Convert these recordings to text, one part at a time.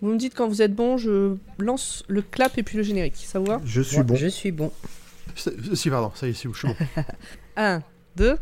Vous me dites quand vous êtes bon, je lance le clap et puis le générique. Ça vous va? Je suis Ouais, bon. Je suis bon. Si, pardon, ça y est, c'est où je suis bon. 1, 2,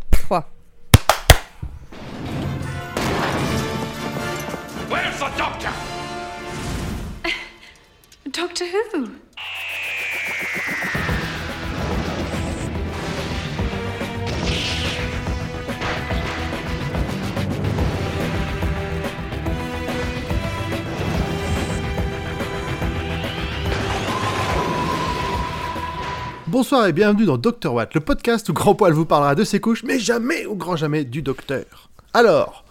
Bonsoir et bienvenue dans Dr. Watt, le podcast où Grand Poil vous parlera de ses couches, mais jamais, au grand jamais, du docteur. Alors,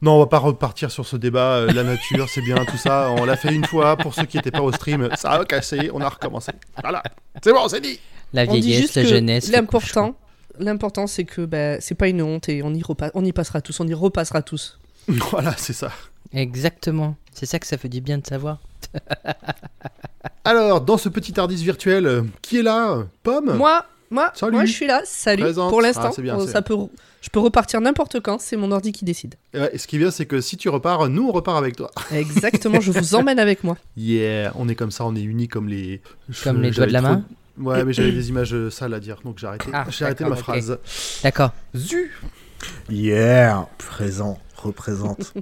non, on va pas repartir sur ce débat, euh, la nature, c'est bien, tout ça, on l'a fait une fois, pour ceux qui n'étaient pas au stream, ça a cassé, on a recommencé. Voilà, c'est bon, c'est dit La On dit vieillesse, juste la que jeunesse. l'important, l'important c'est que bah, c'est pas une honte et on y, on y passera tous, on y repassera tous. Voilà, c'est ça. Exactement. C'est ça que ça fait du bien de savoir. Alors, dans ce petit Tardis virtuel, euh, qui est là Pomme Moi, moi, Salut. moi je suis là, salut. Présente. Pour l'instant, Ah, c'est bien, euh, c'est- ça peut, je peux repartir n'importe quand, c'est mon ordi qui décide. Ouais, et ce qui est bien, c'est que si tu repars, nous, on repart avec toi. Exactement, je vous emmène avec moi. Yeah, on est comme ça, on est unis comme les... Comme les doigts de la trop- main Ouais, mais j'avais des images euh, sales à dire, donc j'ai arrêté, Ah, j'ai arrêté ma phrase. D'accord. Zu Yeah, présent, représente.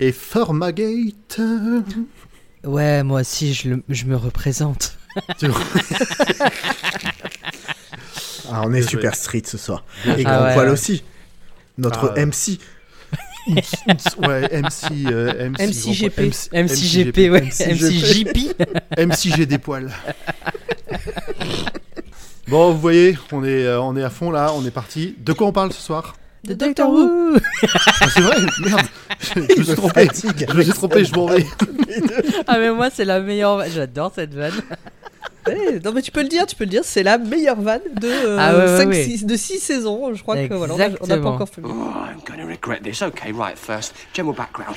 Et Formagate Ouais, moi aussi, je, le- je me représente. Ah, on est super street ce soir. Et Ah grand ouais, poil ouais. aussi. Notre Ah. MC. Ouais, MC... euh, MC, MCGP. grand poil. MCGP, ouais. MCGP. MCG des poils. bon, vous voyez, on est, euh, on est à fond là, on est parti. De quoi on parle ce soir? De Doctor Who. Ah, C'est vrai Merde Je, je me suis trompé Je me suis trompé, je m'en vais Ah, mais moi, c'est la meilleure. J'adore cette vanne. Eh, non mais tu peux le dire, tu peux le dire, c'est la meilleure vanne de, euh, Ah ouais, ouais, cinq, ouais. six- de 6 saisons. Je crois que voilà, on n'a pas Exactement. encore fait. Oh, I'm gonna regret this. Okay, right, first, general background.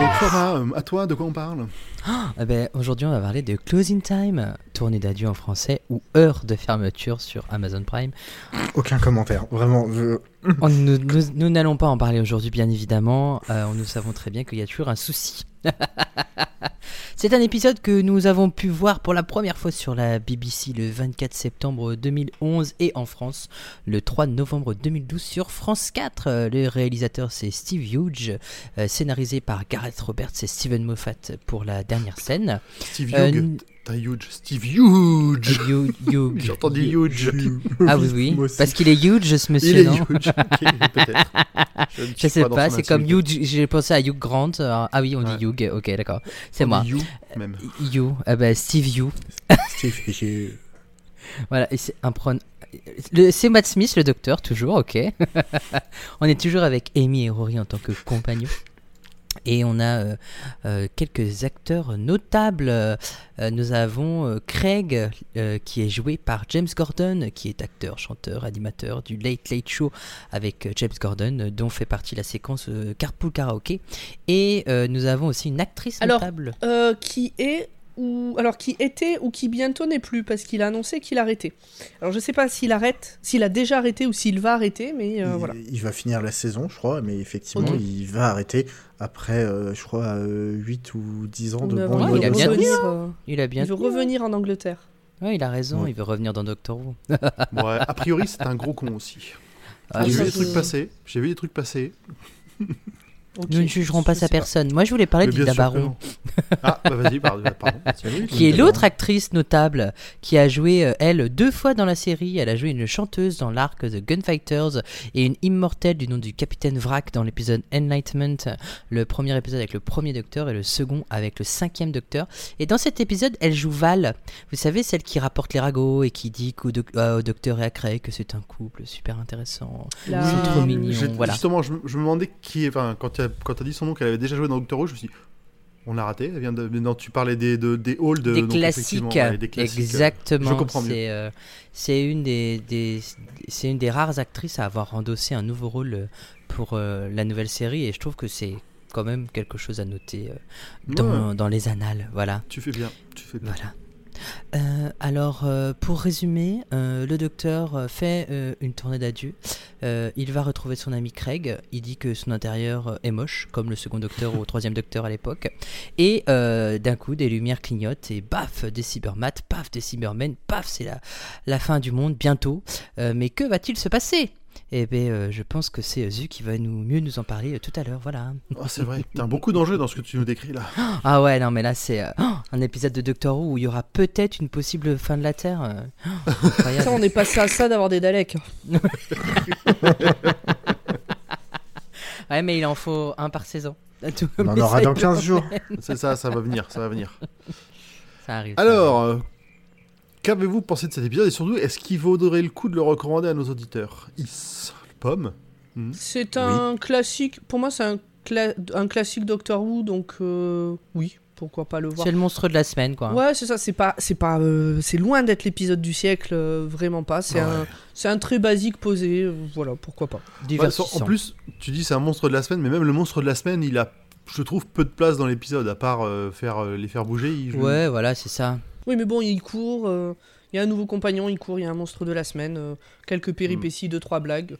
Donc Flora, euh, à toi, de quoi on parle? Ah ben, Aujourd'hui, on va parler de Closing Time, tournée d'adieu en français, ou heure de fermeture sur Amazon Prime. Aucun commentaire. Vraiment, je... On- nous n'allons pas en parler aujourd'hui, bien évidemment. Euh, nous savons très bien qu'il y a toujours un souci. C'est un épisode que nous avons pu voir pour la première fois sur la BBC le 24 septembre 2011 et en France le 3 novembre 2012 sur France 4. Euh, Le réalisateur c'est Steve Hughes, euh, scénarisé par Gareth Roberts et Steven Moffat pour la dernière scène. Steve Hughes n- T'as Huge Steve Huge Hugh- Hugh- J'ai entendu Huge Ah oui, oui, Moi parce qu'il est huge ce monsieur, Il est non Huge peut-être. Je, ne Je sais pas, c'est comme. Hugh, j'ai pensé à Hugh Grant. euh, ah oui, on Ouais. dit Hugh, ok, d'accord. C'est moi. You, même. Hugh, ah bah, Steve Hugh. Steve, j'ai- Voilà, c'est un pron- le- C'est Matt Smith, le docteur, toujours, ok. on est toujours avec Amy et Rory en tant que compagnons. Et on a euh, euh, quelques acteurs notables. Euh, nous avons Craig, qui est joué par James Gordon, qui est acteur, chanteur, animateur du Late Late Show avec James Gordon, dont fait partie la séquence Carpool Karaoke. Et nous avons aussi une actrice Alors, notable. Qui est ou alors qui était ou qui bientôt n'est plus parce qu'il a annoncé qu'il arrêtait. Alors je sais pas s'il arrête, s'il a déjà arrêté ou s'il va arrêter, mais euh, il, voilà. il va finir la saison, je crois, mais effectivement, il va arrêter après, euh, je crois, euh, 8 ou 10 ans de bon Ouais, il a veut bien revenir, euh, Il a bien il veut revenir en Angleterre. Ouais, il a raison, Ouais. il veut revenir dans Doctor Who. Ouais, a priori, c'est un gros con aussi. Ah, J'ai ça, vu des trucs passer. J'ai vu des trucs passer. Nous ne jugerons pas sa pas. personne. Moi, je voulais parler d'Ida Baron. Ah, bah vas-y, pardon. pardon. qui est l'autre actrice notable, qui a joué, euh, elle, deux fois dans la série. Elle a joué une chanteuse dans l'arc The Gunfighters et une immortelle du nom du Capitaine Vrac dans l'épisode Enlightenment. Le premier épisode avec le premier docteur et le second avec le cinquième docteur. Et dans cet épisode, elle joue Val. Vous savez, celle qui rapporte les ragots et qui dit doc- euh, au docteur et à Craig que c'est un couple super intéressant. Sont trop. J'ai- Voilà. Justement, je, me- je me demandais qui est. Enfin, quand tu as, quand as dit son nom, qu'elle avait déjà joué dans Doctor Who, je me suis dit, on l'a raté. Elle vient de. mais Non, tu parlais des, de, des halls de. des classiques, ouais, des classiques. exactement. Je comprends mieux. C'est euh, c'est une des, des c'est une des rares actrices à avoir endossé un nouveau rôle euh, pour euh, la nouvelle série et je trouve que c'est quand même quelque chose à noter euh, dans, Ouais. dans les annales. Voilà, Tu fais bien. Tu fais bien. voilà. Euh, alors, euh, pour résumer, euh, le docteur fait une tournée d'adieu. Il va retrouver son ami Craig. Il dit que son intérieur est moche, comme le second docteur ou troisième docteur à l'époque. Et d'un coup, des lumières clignotent et baf, des cybermats, paf, des cybermen, paf, c'est la, la fin du monde bientôt. Mais que va-t-il se passer? Eh bien, euh, je pense que c'est Zu qui va nous, mieux nous en parler euh, tout à l'heure. Voilà. Oh, c'est vrai, t'as beaucoup d'enjeux dans ce que tu nous décris là. Ah ouais, non, mais là, c'est euh, oh, un épisode de Doctor Who où il y aura peut-être une possible fin de la Terre. euh, oh. Ça, on est passé à ça d'avoir des Daleks. Ouais, mais il en faut un par saison. Tout- On en aura ça, dans il 15 en jours. C'est ça, ça va venir, ça va venir. Ça arrive. ça Alors, euh, qu'avez-vous pensé de cet épisode et surtout, est-ce qu'il vaudrait le coup de le recommander à nos auditeurs? Is, Pomme? Hmm? C'est un classique. Pour moi, c'est un, cla- un classique Doctor Who, donc euh, oui, pourquoi pas le voir. C'est le monstre de la semaine, quoi. Ouais, c'est ça. C'est pas, c'est pas, euh, c'est loin d'être l'épisode du siècle, euh, vraiment pas. C'est Ouais. un, c'est un très basique posé. euh, voilà, pourquoi pas. Ouais. En plus, tu dis c'est un monstre de la semaine, mais même le monstre de la semaine, il a, je trouve, peu de place dans l'épisode, à part euh, faire, euh, les faire bouger. il Ouais, voilà, c'est ça. Oui, mais bon, il court. euh, Il y a un nouveau compagnon, il court. Il y a un monstre de la semaine. euh, quelques Hmm. péripéties, deux trois blagues.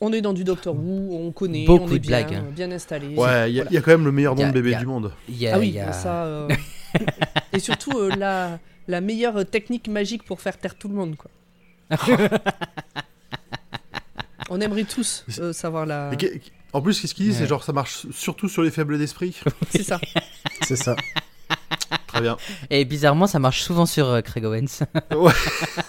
On est dans du Doctor Who, on connaît, Beaucoup on est de bien, blagues, hein. bien installé. Ouais, il y, a- Voilà. il y a quand même le meilleur nom de bébé du monde. Il y a, Ah oui, il y a- ça. euh, Et surtout euh, la, la meilleure technique magique pour faire taire tout le monde, quoi. On aimerait tous euh, savoir la. En plus, qu'est-ce qu'il dit C'est genre ça marche surtout sur les faibles d'esprit. C'est ça. C'est ça. Très bien. Et bizarrement, ça marche souvent sur euh, Craig Owens. Ouais.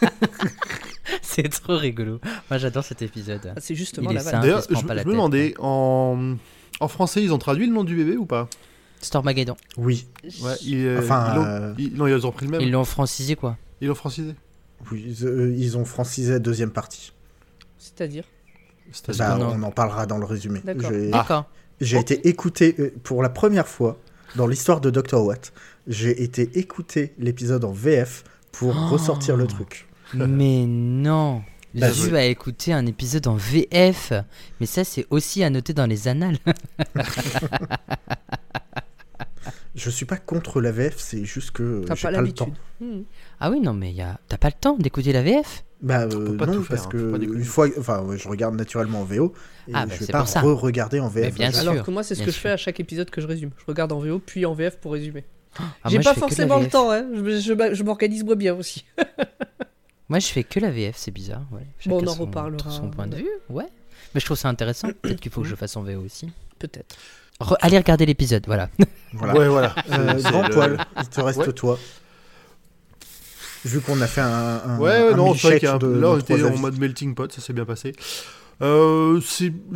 c'est trop rigolo. Moi, j'adore cet épisode. Ah, C'est justement la simple. D'ailleurs, je, je me demandais, en... en français, ils ont traduit le nom du bébé ou pas? Stormageddon. Oui. Ouais, ils, euh, Enfin, ils l'ont- euh, ils- non, ils ont pris le même. Ils l'ont francisé, quoi. Ils l'ont francisé. oui, ils, euh, ils ont francisé la deuxième partie. C'est-à-dire? Bah, non. on en parlera dans le résumé. D'accord. J'ai Ah. Été écouté pour la première fois dans l'histoire de Dr. Watt. J'ai été écouter l'épisode en VF pour Oh. ressortir le truc. Mais non. Bah, Zu a écouté un épisode en VF. Mais ça, c'est aussi à noter dans les annales. Je suis pas contre la VF, c'est juste que T'as j'ai pas pas, le temps. l'habitude. Hmm. Ah oui, non, mais y a... t'as pas le temps d'écouter la VF Bah euh, pas non, faire, parce hein, que une fois, enfin, ouais, je regarde naturellement en VO et Ah, bah, je vais c'est pas pour ça. re-regarder en VF. Bien sûr. Alors que moi, c'est ce bien que je fais à chaque épisode que je résume. Je regarde en VO puis en VF pour résumer. Ah, J'ai pas forcément le temps, hein. Je, je- je m'organise moi bien aussi. Moi, je fais que la VF, c'est bizarre. Ouais. Bon, on en son- reparlera. Son point de vue, ouais. Mais je trouve ça intéressant. Peut-être qu'il faut que je fasse en VO aussi. Peut-être. Re- allez regarder l'épisode, voilà. Voilà. Ouais, voilà. Euh, grand le- poil, il te reste Ouais. toi. Vu qu'on a fait un, un, Ouais, ouais, un non, c'est vrai qu'il y a un- de là, on était en mode melting pot, ça s'est bien passé. Euh,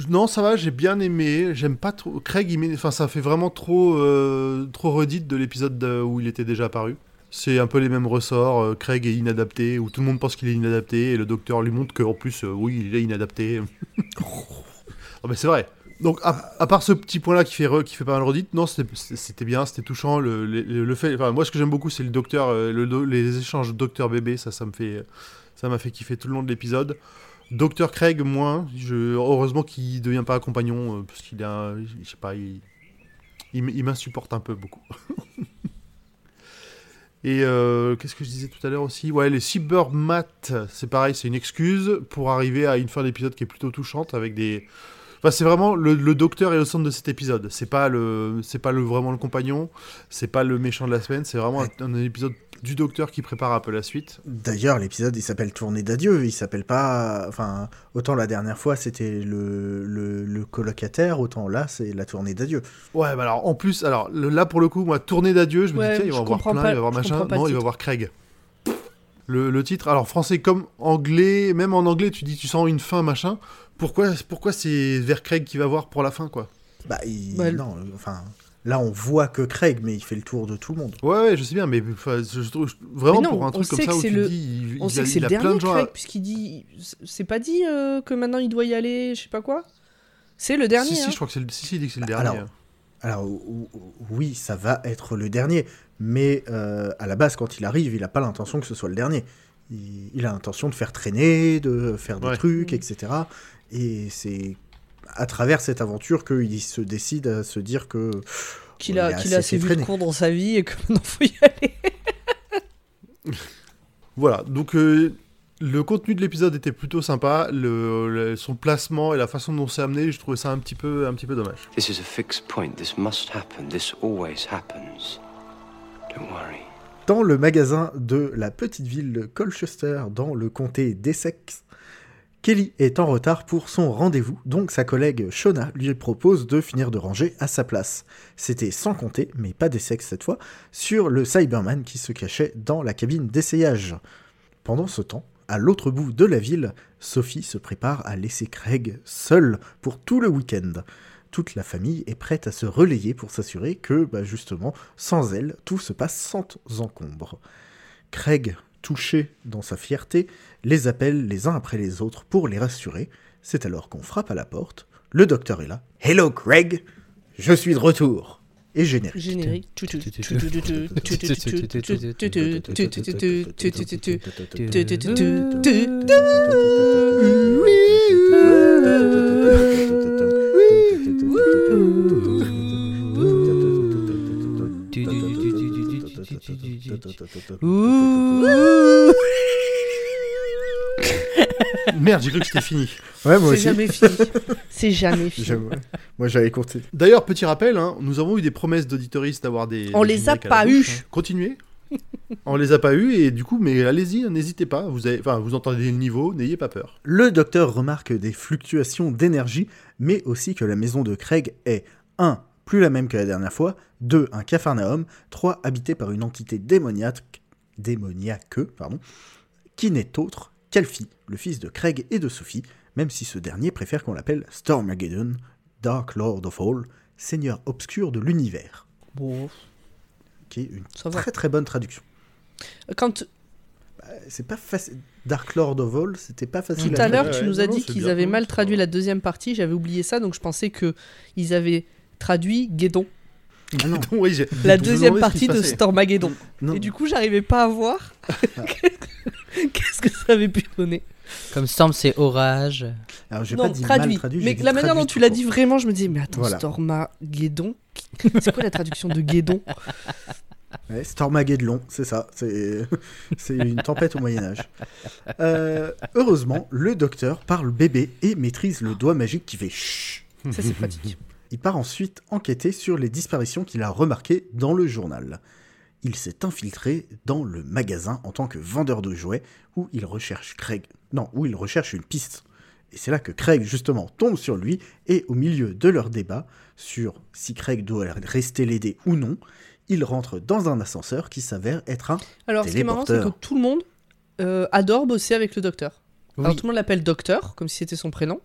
non, ça va, j'ai bien aimé. J'aime pas trop. Craig, enfin, ça fait vraiment trop, euh, trop redite de l'épisode de- où il était déjà apparu. C'est un peu les mêmes ressorts. euh, Craig est inadapté, où tout le monde pense qu'il est inadapté, et le docteur lui montre qu'en plus, euh, oui, il est inadapté. Ah, mais c'est vrai. Donc, à, part ce petit point-là qui fait, qui fait pas mal redite, non, c'était bien, c'était touchant. Le, fait, enfin, moi, ce que j'aime beaucoup, c'est le docteur, euh, les échanges docteur-bébé, ça, ça fait, ça m'a fait kiffer tout le long de l'épisode. Docteur Craig, moins. Je, heureusement qu'il devient pas compagnon, euh, parce qu'il un, je sais pas, il, il, m- il m'insupporte un peu beaucoup. Et euh, qu'est-ce que je disais tout à l'heure aussi? Ouais, les cybermats, c'est pareil, c'est une excuse pour arriver à une fin d'épisode qui est plutôt touchante avec des. Enfin, c'est vraiment le, le docteur est au centre de cet épisode. C'est pas le, c'est pas le vraiment le compagnon, c'est pas le méchant de la semaine. C'est vraiment un, un épisode du docteur qui prépare un peu la suite. D'ailleurs, l'épisode il s'appelle Tournée d'adieu. Il s'appelle pas. Enfin, autant la dernière fois c'était le, le, le colocataire, autant là c'est la tournée d'adieu. Ouais, bah alors en plus, alors le- là pour le coup, moi, tournée d'adieu, je me Ouais, dis tiens, il va voir plein, pas- il va voir je machin. Non, il va voir Craig. Le, le titre, alors français comme anglais, même en anglais, tu dis tu sens une fin machin. Pourquoi, pourquoi c'est vers Craig qui va voir pour la fin quoi? Bah, il- Ouais, le- non, euh, enfin, là on voit que Craig, mais il fait le tour de tout le monde. Ouais, ouais, je sais bien, mais je, trouve vraiment Mais non, pour un truc comme ça où c'est tu le- dis, il, On il sait a, que c'est le dernier de gens. à- Craig, puisqu'il dit. C'est pas dit euh, que maintenant il doit y aller, je sais pas quoi C'est le dernier. Si, si, hein. je crois que c'est le, si, si, il dit que c'est le dernier. alors, Alors ou- ou- oui, ça va être le dernier, mais euh, à la base, quand il arrive, il n'a pas l'intention que ce soit le dernier. Il, il a l'intention de faire traîner, de faire des Ouais. trucs, Mhm. etc. Et c'est à travers cette aventure qu'il se décide à se dire que Qu'il il a, a qu'il a assez assez vu de cours dans sa vie et que maintenant faut y aller. Voilà, donc euh, le contenu de l'épisode était plutôt sympa, le, le- son placement et la façon dont c'est amené, je trouvais ça un petit peu, un petit peu dommage. This is a fixed point. This must happen. This always happens. Don't worry. Dans le magasin de la petite ville de Colchester, dans le comté d'Essex, Kelly est en retard pour son rendez-vous, donc sa collègue Shona lui propose de finir de ranger à sa place. C'était sans compter, mais pas d'Essex cette fois, sur le Cyberman qui se cachait dans la cabine d'essayage. Pendant ce temps, à l'autre bout de la ville, Sophie se prépare à laisser Craig seul pour tout le week-end. Toute la famille est prête à se relayer pour s'assurer que, bah, justement, sans elle, tout se passe sans encombre. Craig, touché dans sa fierté, les appelle les uns après les autres pour les rassurer. C'est alors qu'on frappe à la porte. Le docteur est là. Hello Craig, je suis de retour. Et générique. Générique. Merde, j'ai cru que c'était fini. Ouais, moi C'est aussi. jamais fini. C'est jamais fini. Moi j'avais compté. D'ailleurs, petit rappel, hein, nous avons eu des promesses d'auditoristes d'avoir des. On des les a génériques à pas bouche, eu. hein. Continuez. On les a pas eu et du coup, mais allez-y, n'hésitez pas. Vous avez, enfin, vous entendez le niveau, n'ayez pas peur. Le docteur remarque des fluctuations d'énergie, mais aussi que la maison de Craig est 1. Plus la même que la dernière fois, 2. un capharnaüm, 3. habité par une entité démoniaque, démoniaque, pardon, qui n'est autre qu'Alfie, le fils de Craig et de Sophie, même si ce dernier préfère qu'on l'appelle Stormageddon, Dark Lord of All, seigneur obscur de l'univers, Bon, qui est une ça va. très très bonne traduction. Quand Euh, C'est pas facile. Dark Lord of All, c'était pas facile tout à l'heure tu nous as dit qu'ils avaient mal traduit la deuxième partie, j'avais oublié ça, donc je pensais que ils avaient traduit Guédon, Ah non, Oui, j'ai- la deuxième partie de. Stormageddon. non. Et du coup, j'arrivais pas à voir qu'est-ce que ça avait pu donner. Comme Storm, c'est orage. Alors j'ai Non, pas dit traduit. mal traduit. Mais dit la manière dont tu l'as dit vraiment, je me disais, mais attends, Voilà. Stormageddon C'est quoi la traduction de Guédon? Ouais, Stormageddon, c'est ça. C'est c'est une tempête au Moyen-Âge. Euh, heureusement, le docteur parle bébé et maîtrise le doigt magique qui fait chut. Ça, c'est pratique. Il part ensuite enquêter sur les disparitions qu'il a remarquées dans le journal. Il s'est infiltré dans le magasin en tant que vendeur de jouets où il recherche Craig. Non, où il recherche une piste. Et c'est là que Craig, justement, tombe sur lui et au milieu de leur débat sur si Craig doit rester l'aider ou non, il rentre dans un ascenseur qui s'avère être un Alors, ce qui est marrant, c'est que tout le monde euh, adore bosser avec le docteur. Oui. Alors, tout le monde l'appelle docteur, comme si c'était son prénom.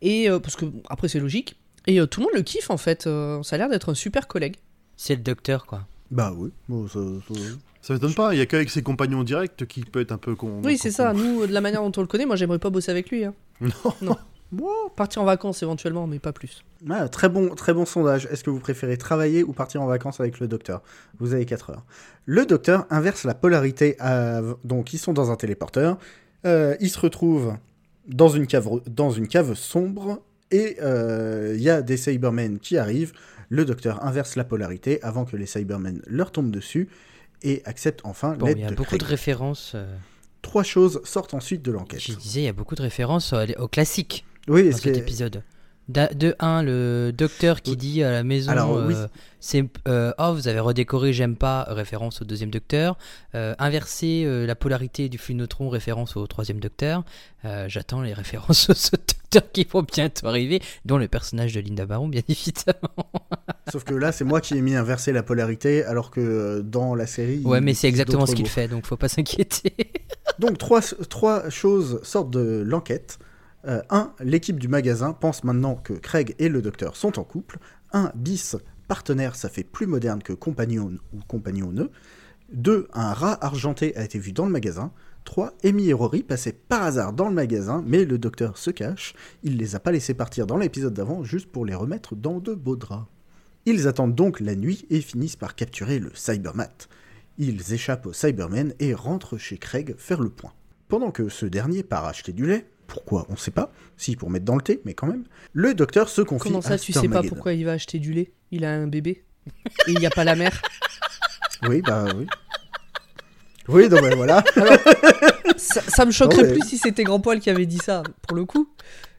Et euh, parce que, après, c'est logique. Et euh, tout le monde le kiffe, en fait. Euh, ça a l'air d'être un super collègue. C'est le docteur, quoi. Bah oui. bon, ça- ça- Ça m'étonne pas, il y a qu'avec ses compagnons directs qui peut être un peu con. Oui, c'est ça. Nous, de la manière dont on le connaît, moi, j'aimerais pas bosser avec lui. hein. Non. Moi, partir en vacances éventuellement, mais pas plus. Ah, très bon, très bon sondage. Est-ce que vous préférez travailler ou partir en vacances avec le docteur? Vous avez 4 heures. Le docteur inverse la polarité. à- Donc, ils sont dans un téléporteur. Euh, ils se retrouvent dans une cave, dans une cave sombre. Et euh, il y a des Cybermen qui arrivent. Le docteur inverse la polarité avant que les Cybermen leur tombent dessus. Et accepte enfin Bon, l'aide il y a beaucoup Craig. de références. euh, Trois choses sortent ensuite de l'enquête. Je disais, il y a beaucoup de références au, au classique Oui, dans cet épisode. De 1, le docteur qui dit à la maison Alors, oui. euh, c'est euh, Oh, vous avez redécoré, j'aime pas, référence au deuxième docteur. Euh, inverser euh, la polarité du flux neutron, référence au troisième docteur. Euh, J'attends les références aux docteurs qui vont bientôt arriver, dont le personnage de Linda Baron, bien évidemment. Sauf que là, c'est moi qui ai mis inverser la polarité, alors que euh, dans la série. Ouais, mais c'est exactement ce qu'il fait, donc faut pas s'inquiéter. Donc, trois, trois choses sortent de l'enquête. Euh, un, l'équipe du magasin pense maintenant que Craig et le docteur sont en couple. Un, bis, partenaire, ça fait plus moderne que compagnon ou compagnonneux. Deux, un rat argenté a été vu dans le magasin. 3. Amy et Rory passaient par hasard dans le magasin, mais le docteur se cache. Il les a pas laissés partir dans l'épisode d'avant juste pour les remettre dans de beaux draps. Ils attendent donc la nuit et finissent par capturer le Cybermat. Ils échappent au Cybermen et rentrent chez Craig faire le point. Pendant que ce dernier part acheter du lait, pourquoi on sait pas, si pour mettre dans le thé, mais quand même, le docteur se confie Comment à ça, tu sais pas pourquoi il va acheter du lait? Il a un bébé? Et il n'y a pas la mère? Oui, bah oui. Oui, non, mais voilà. Ça, ça me choquerait Non, mais- plus si c'était Grand Poil qui avait dit ça, pour le coup.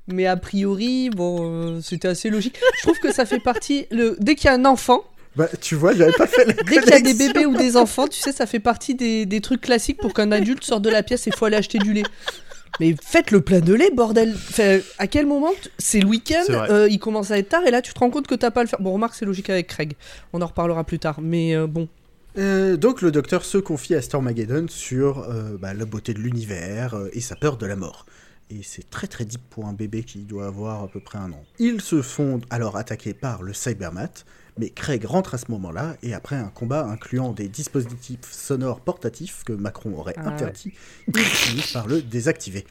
Mais a priori, bon, euh, c'était assez logique. Je trouve que ça fait partie. Le... Dès qu'il y a un enfant, Bah, tu vois, j'avais pas fait la dès qu'il y a des bébés ou des enfants, tu sais, ça fait partie des, des trucs classiques pour qu'un adulte sorte de la pièce et faut aller acheter du lait. Mais faites le plein de lait, bordel. Enfin, à quel moment t- C'est le week-end, euh, il commence à être tard et là tu te rends compte que t'as pas à le faire. Bon, remarque, c'est logique avec Craig. On en reparlera plus tard. Mais euh, bon, Euh, donc le docteur se confie à Stormageddon sur euh, bah, la beauté de l'univers euh, et sa peur de la mort. Et c'est très très deep pour un bébé qui doit avoir à peu près un an. Ils se font alors attaquer par le Cybermat, mais Craig rentre à ce moment-là et après un combat incluant des dispositifs sonores portatifs que Macron aurait Ah ouais. interdits, ils finissent par le désactiver.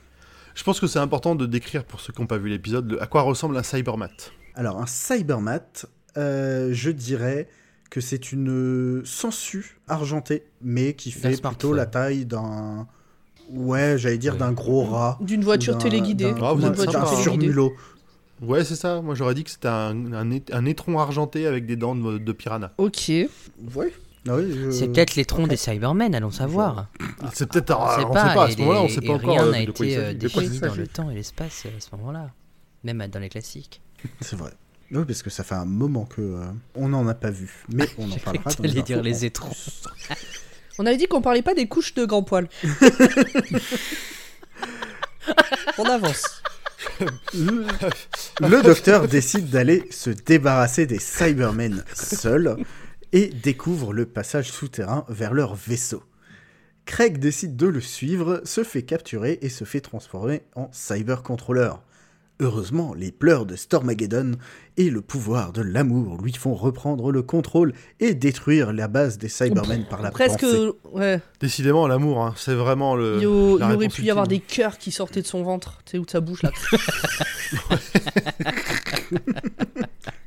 Je pense que c'est important de décrire pour ceux qui n'ont pas vu l'épisode à quoi ressemble un cybermat. Alors un Cybermat, euh, je dirais que c'est une sangsue argentée, mais qui fait plutôt la taille d'un... Ouais, j'allais dire d'un gros rat. d'une voiture téléguidée. d'un- Ah, vous êtes hein. surmulot. Ouais, c'est ça. Moi, j'aurais dit que c'était un, un, étron argenté avec des dents de, de piranha. Ok. Ouais. Ah oui, je- C'est peut-être les troncs des Cybermen, allons savoir. C'est peut-être. Sait On pas, sait pas. À ce moment-là, on les- sait pas encore rien euh, n'a été euh, défini dans le temps et l'espace euh, à ce moment-là. Même dans les classiques. C'est vrai. Oui, parce que ça fait un moment que euh, on n'en a pas vu, mais on en parlera. dans les dire les étrons. On avait dit qu'on parlait pas des couches de grand poil. On avance. Le, le docteur décide d'aller se débarrasser des Cybermen seul et découvre le passage souterrain vers leur vaisseau. Craig décide de le suivre, se fait capturer et se fait transformer en cybercontrôleur. Heureusement, les pleurs de Stormageddon et le pouvoir de l'amour lui font reprendre le contrôle et détruire la base des Cybermen par la Presque. pensée. Ouais. Décidément, l'amour, hein, c'est vraiment le. Il aurait pu y avoir des cœurs qui sortaient de son ventre, tu sais, ou de sa bouche là.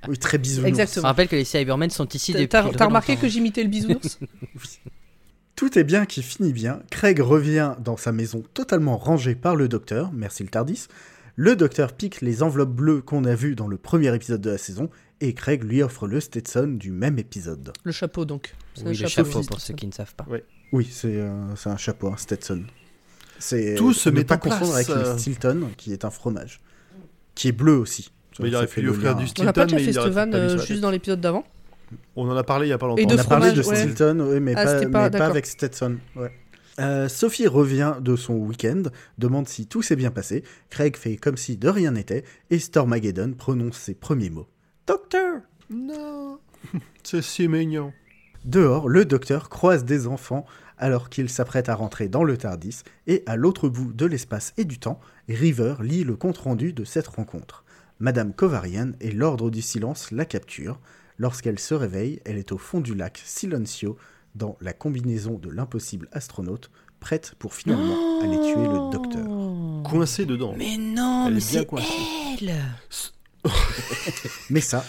Oui, très bisounours. Je Exactement. rappelle que les Cybermen sont ici depuis. T'as remarqué longtemps. que j'imitais le bisounours Tout est bien qui finit bien. Craig revient dans sa maison totalement rangée par le docteur, merci le Tardis. Le docteur pique les enveloppes bleues qu'on a vues dans le premier épisode de la saison, et Craig lui offre le Stetson du même épisode. Le chapeau donc. C'est Oui, un le chapeau Stetson. pour ceux qui ne savent pas. Oui, c'est euh, c'est un chapeau, un Stetson. C'est Tout se met pas en place, confondre avec euh. le Stilton, qui est un fromage, qui est bleu aussi. Mais il aurait fait fallu le offrir du On Stilton. n'a pas déjà fait cette vanne euh, juste dans l'épisode d'avant On en a parlé il y a pas longtemps. Et On de a parlé de fromage, ouais. Stilton, oui, mais Ah, pas, c'était pas- mais pas avec Stetson. ouais. Euh, Sophie revient de son week-end, demande si tout s'est bien passé. Craig fait comme si de rien n'était, et Stormageddon prononce ses premiers mots. Docteur Non. C'est si mignon. Dehors, le docteur croise des enfants alors qu'il s'apprête à rentrer dans le Tardis, et à l'autre bout de l'espace et du temps, River lit le compte-rendu de cette rencontre. Madame Kovarian et l'Ordre du Silence la capturent. Lorsqu'elle se réveille, elle est au fond du lac Silencio, dans la combinaison de l'impossible astronaute, prête pour finalement aller tuer le docteur. Oh. Coincé dedans. Mais non, Elle mais c'est coincée. elle Mais ça,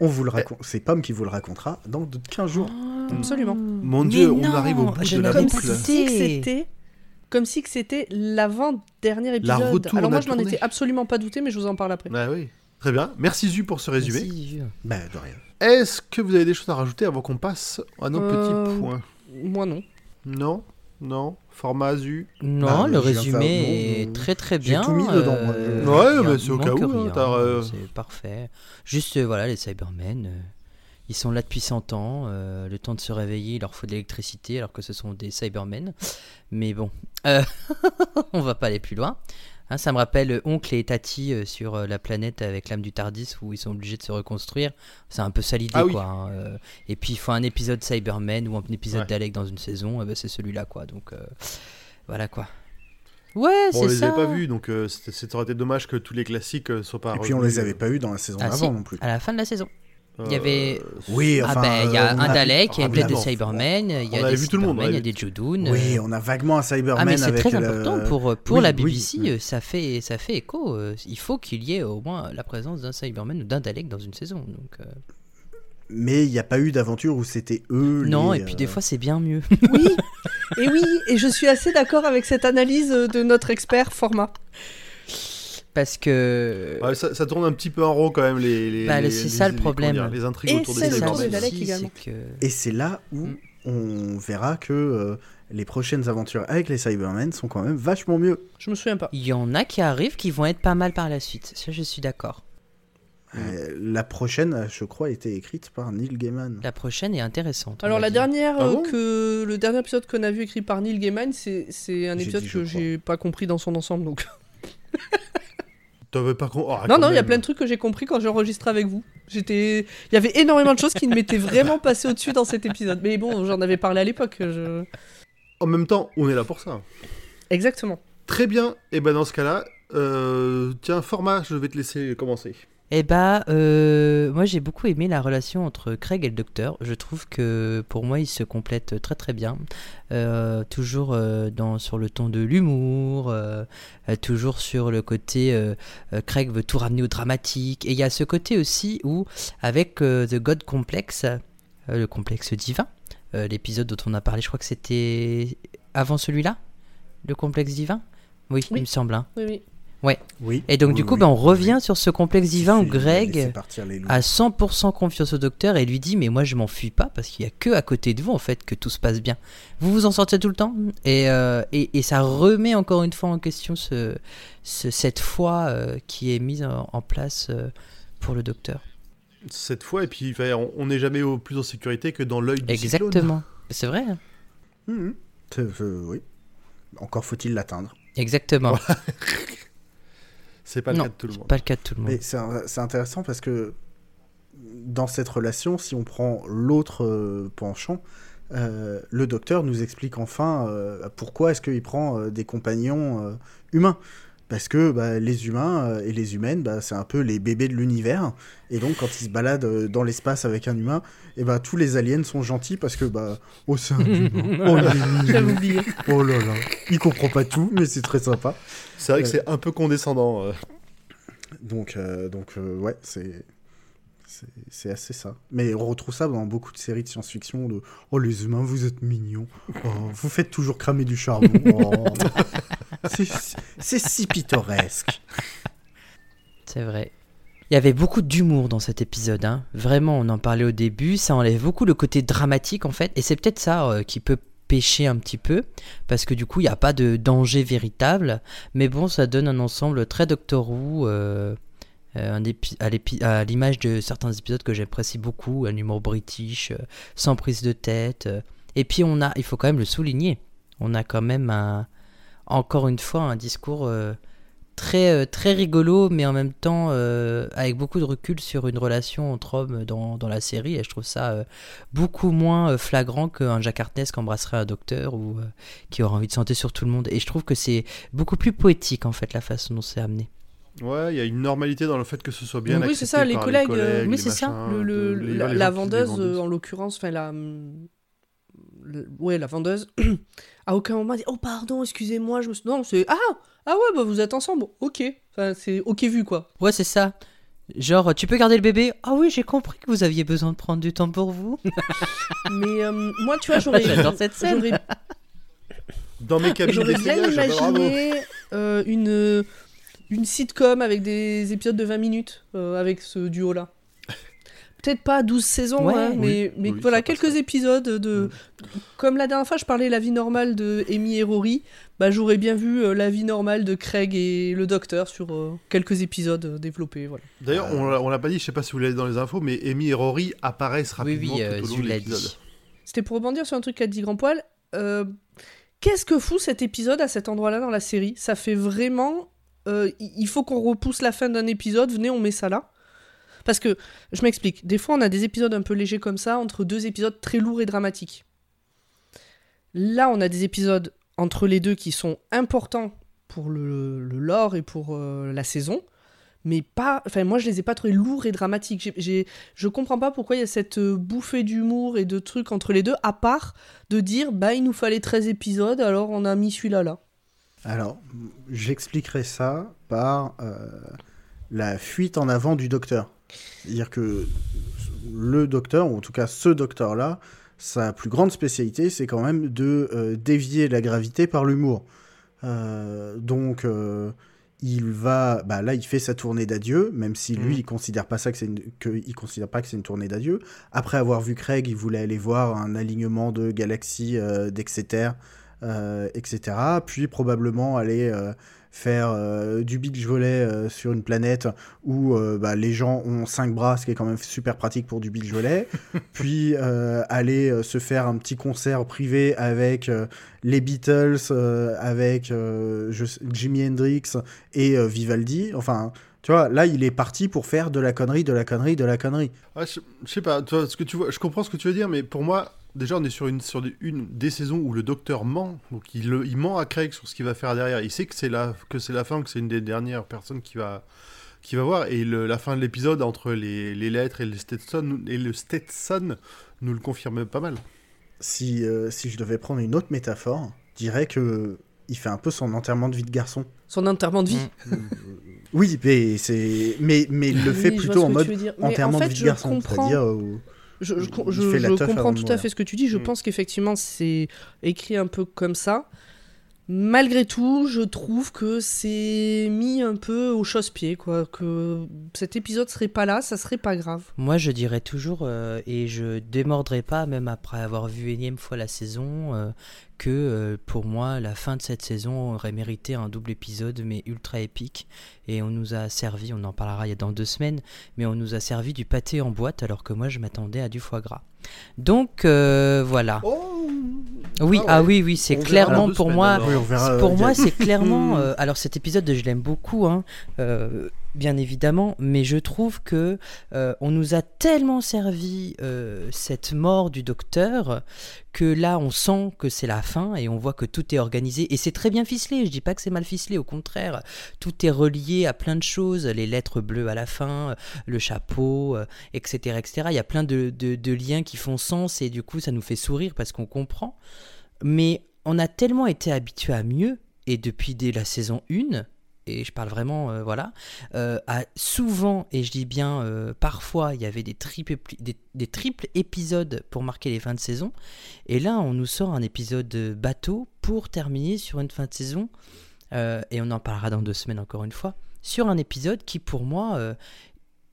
on vous le raconte, c'est Pomme qui vous le racontera dans de 15 jours. Absolument. Mon Mais Dieu, on non, arrive au bout je de la boucle. C'était-. Comme si que c'était l'avant-dernier épisode. retourne Alors moi je m'en tourner. étais absolument pas douté, mais je vous en parle après. Ah oui. Très bien. Merci Zu pour ce résumé. Merci. Bah, de rien. Est-ce que vous avez des choses à rajouter avant qu'on passe à nos Euh, petits points? Moi non. Non? Non? Format Zu? Non, Bah, le résumé faire- est non, très très j'ai bien. tout mis dedans, euh, Ouais, mais c'est au cas où, hein, euh, C'est parfait. Juste, euh, voilà, les Cybermen, euh, ils sont là depuis 100 ans. euh, le temps de se réveiller, il leur faut de l'électricité, alors que ce sont des Cybermen. Mais bon, euh, on va pas aller plus loin. Hein, ça me rappelle Oncle et Tati euh, sur euh, la planète avec l'âme du Tardis où ils sont obligés de se reconstruire. C'est un peu ça l'idée, Ah oui. quoi. hein, euh, et puis il faut un épisode Cybermen ou un épisode Ouais. d'Alec dans une saison, eh ben, c'est celui-là, quoi. Donc euh, voilà, quoi. Ouais, Bon, on c'est les ça. avait pas vus, donc euh, c'était- ça aurait été dommage que tous les classiques euh, soient pas Et puis on revenus, les avait pas eu dans la saison Ah, d'avant si, non plus. à la fin de la saison. Il y euh, avait- Oui, enfin. ah ben, il y a euh, un Dalek, il y a une plaide de rapidement. Cybermen, il y a avait des vu tout le monde, Cybermen, il y a des Judoun. Oui, euh, on a vaguement un Cyberman Ah mais c'est très le- important pour, pour Oui, la BBC, oui. euh, ça fait ça fait écho. euh, Il faut qu'il y ait au moins la présence d'un Cyberman ou d'un Dalek dans une saison. Donc, euh, Mais il n'y a pas eu d'aventure où c'était eux. Non, les, et puis euh, des fois c'est bien mieux. Oui, et oui, et je suis assez d'accord avec cette analyse euh, de notre expert format. Parce que. ouais, ça, ça tourne un petit peu en rond quand même les. les Bah, les- c'est les- ça le problème. dire, Les intrigues Et autour des c'est que- Et c'est là où Mm. on verra que euh, les prochaines aventures avec les Cybermen sont quand même vachement mieux. Je me souviens pas. Il y en a qui arrivent qui vont être pas mal par la suite. Ça, je suis d'accord. Euh, la prochaine, je crois, a été écrite par Neil Gaiman. La prochaine est intéressante. Alors la dernière Ah euh, bon que le dernier épisode qu'on a vu écrit par Neil Gaiman, c'est c'est un épisode dit, je que j'ai pas compris dans son ensemble donc. T'avais pas con- oh, non non, il y a plein de trucs que j'ai compris quand j'ai enregistré avec vous. J'étais il y avait énormément de choses qui ne m'étaient vraiment passées au-dessus dans cet épisode. Mais bon, j'en avais parlé à l'époque, je... En même temps, on est là pour ça. Exactement. Très bien. Et ben dans ce cas-là, euh, tiens, format, je vais te laisser commencer. Eh bah, euh, moi j'ai beaucoup aimé la relation entre Craig et le docteur. Je trouve que pour moi ils se complètent très très bien. Euh, toujours euh, dans, sur le ton de l'humour, toujours sur le côté Craig veut tout ramener au dramatique. Et il y a ce côté aussi où, avec The God Complex, le complexe divin, l'épisode dont on a parlé, je crois que c'était avant celui-là, le complexe divin? Oui, Oui. il me semble. hein. Oui oui. Oui. Et donc Oui, du coup, oui. ben, on revient sur ce complexe divin où Greg a 100% confiance au docteur et lui dit mais moi je m'enfuis pas parce qu'il y a que à côté de vous en fait que tout se passe bien. Vous vous en sortez tout le temps? Et, euh, et, et ça remet encore une fois en question ce, ce- cette foi euh, qui est mise en, en place euh, pour le docteur. Cette fois, et puis on- n'est jamais au plus en sécurité que dans l'œil du cyclone. Exactement. C'est vrai. hein. C'est- euh, oui. Encore faut-il l'atteindre. Exactement. C'est pas le Non, cas de tout le monde. Pas le cas de tout le monde. Mais c'est un- c'est intéressant parce que dans cette relation, si on prend l'autre euh, penchant, euh, le docteur nous explique enfin euh, pourquoi est-ce qu'il prend euh, des compagnons euh, humains. Parce que bah, les humains euh, et les humaines, bah, c'est un peu les bébés de l'univers. Et donc, quand ils se baladent euh, dans l'espace avec un humain, et bah, tous les aliens sont gentils parce que, bah, oh, c'est un humain. Oh, oublié. Oh là là. Il comprend pas tout, mais c'est très sympa. C'est vrai que Euh, c'est un peu condescendant. euh. Donc, euh, donc euh, ouais, c'est. C'est- assez ça. Mais on retrouve ça dans beaucoup de séries de science-fiction de Oh, les humains, vous êtes mignons. Oh, vous faites toujours cramer du charbon. Oh. C'est- C'est si pittoresque. C'est vrai. Il y avait beaucoup d'humour dans cet épisode. hein. Vraiment, on en parlait au début. Ça enlève beaucoup le côté dramatique en fait. Et c'est peut-être ça euh, qui peut pêcher un petit peu. Parce que du coup, il n'y a pas de danger véritable. Mais bon, ça donne un ensemble très Doctor Who. euh, euh, à l'image de certains épisodes que j'apprécie beaucoup. Un humour british, euh, sans prise de tête. euh. Et puis, on a, il faut quand même le souligner. On a quand même un, encore une fois un discours. très, très rigolo, mais en même temps avec beaucoup de recul sur une relation entre hommes dans, dans la série. Et je trouve ça beaucoup moins flagrant qu'un Jack Harkness qui embrasserait un docteur ou qui aurait envie de santé sur tout le monde. Et je trouve que c'est beaucoup plus poétique en fait la façon dont c'est amené. Ouais, il y a une normalité dans le fait que ce soit bien oui, accepté c'est ça, les collègues. euh, les oui, c'est ça. machins, Le, le- de- les- la, vendeuse, en l'occurrence, enfin la. le- ouais, la vendeuse. à aucun moment elle dit Oh, pardon, excusez-moi, je me suis. Non, c'est. Ah Ah ouais, bah vous êtes ensemble. Ok. Enfin, c'est ok vu, quoi. Ouais, c'est ça. Genre, tu peux garder le bébé Ah oui, j'ai compris que vous aviez besoin de prendre du temps pour vous. Mais euh, moi, tu vois, j'aurais. J'adore cette scène. J'aurais Dans mes cabines J'aurais bien d'essayage, bah, imaginé euh, une, une sitcom avec des épisodes de 20 minutes euh, avec ce duo-là. Peut-être pas 12 saisons, Ouais. hein, mais, Oui, mais oui, voilà, quelques épisodes de... Comme la dernière fois, je parlais la vie normale de Amy et Rory, bah, j'aurais bien vu euh, la vie normale de Craig et le docteur sur euh, quelques épisodes développés. Voilà. D'ailleurs, Euh, on l'a- pas dit, je sais pas si vous l'avez dans les infos, mais Amy et Rory apparaissent rapidement oui, euh, tout au long de l'épisode. C'était pour rebondir sur un truc qu'a dit Grand Poil. Euh, Qu'est-ce que fout cet épisode à cet endroit-là dans la série? Ça fait vraiment. Euh, il faut qu'on repousse la fin d'un épisode, venez, on met ça là. Parce que, je m'explique, des fois on a des épisodes un peu légers comme ça, entre deux épisodes très lourds et dramatiques. Là, on a des épisodes entre les deux qui sont importants pour le, lore et pour euh, la saison, mais pas. Enfin, moi je les ai pas trouvés lourds et dramatiques. Je comprends pas pourquoi il y a cette euh, bouffée d'humour et de trucs entre les deux, à part de dire, bah, il nous fallait 13 épisodes, alors on a mis celui-là là. Alors, j'expliquerai ça par euh, la fuite en avant du docteur. C'est-à-dire que le docteur, ou en tout cas ce docteur-là, sa plus grande spécialité, c'est quand même de euh, dévier la gravité par l'humour. Euh, donc, il va, bah là, il fait sa tournée d'adieu, même si lui, Mhm. il considère pas ça que c'est une, que, il considère pas que c'est une tournée d'adieu. Après avoir vu Craig, il voulait aller voir un alignement de galaxies, d'Exeter, etc. Puis probablement aller euh, faire euh, du beach volley euh, sur une planète où euh, bah, les gens ont cinq bras, ce qui est quand même super pratique pour du beach volley. Puis euh, aller euh, se faire un petit concert privé avec euh, les Beatles, euh, avec euh, je Jimi Hendrix et euh, Vivaldi. Enfin, tu vois, là, il est parti pour faire de la connerie, de la connerie, de la connerie. Je, je sais pas, toi, ce que tu vois, je comprends ce que tu veux dire, mais pour moi, déjà, on est sur une, sur des, une des saisons où le docteur ment. Donc, il, ment à Craig sur ce qu'il va faire derrière. Il sait que c'est la, que c'est la fin, que c'est une des dernières personnes qui va, qui va voir. Et le- la fin de l'épisode, entre les, les lettres et, les Stetson, et le Stetson, nous le confirme pas mal. Si, euh, si je devais prendre une autre métaphore, je dirais que il fait un peu son enterrement de vie de garçon. Son enterrement de vie. Mm. Oui, mais c'est mais mais il le fait Oui, plutôt en mode dire. Enterrement en fait, de vie de garçon, comprends- c'est-à-dire euh, Je, comprends tout à fait ce que tu dis. Je Mm. pense qu'effectivement, c'est écrit un peu comme ça. Malgré tout, je trouve que c'est mis un peu au chausse-pied, quoi. Que cet épisode serait pas là, ça serait pas grave. Moi, je dirais toujours, euh, et je démordrai pas, même après avoir vu énième fois la saison, euh, que euh, pour moi, la fin de cette saison aurait mérité un double épisode, mais ultra épique. Et on nous a servi, on en parlera il y a dans deux semaines, mais on nous a servi du pâté en boîte, alors que moi, je m'attendais à du foie gras. Donc, euh, voilà. Oh Oui, Ah ah, oui, oui, c'est clairement pour semaines, moi. oui, verra. Pour euh, moi, c'est clairement. euh, alors, cet épisode, je l'aime beaucoup, hein, euh, bien évidemment, mais je trouve que euh, on nous a tellement servi euh, cette mort du docteur que là, on sent que c'est la fin et on voit que tout est organisé et c'est très bien ficelé. Je dis pas que c'est mal ficelé, au contraire, tout est relié à plein de choses, les lettres bleues à la fin, euh, le chapeau, etc., etc. Il y a plein de liens qui font sens et du coup, ça nous fait sourire parce qu'on comprend. Mais on a tellement été habitué à mieux, et depuis dès la saison 1, et je parle vraiment, euh, voilà, euh, à souvent, et je dis bien euh, parfois, il y avait des triples, des, des triples épisodes pour marquer les fins de saison, et là, on nous sort un épisode de bateau pour terminer sur une fin de saison, et on en parlera dans deux semaines encore une fois, sur un épisode qui pour moi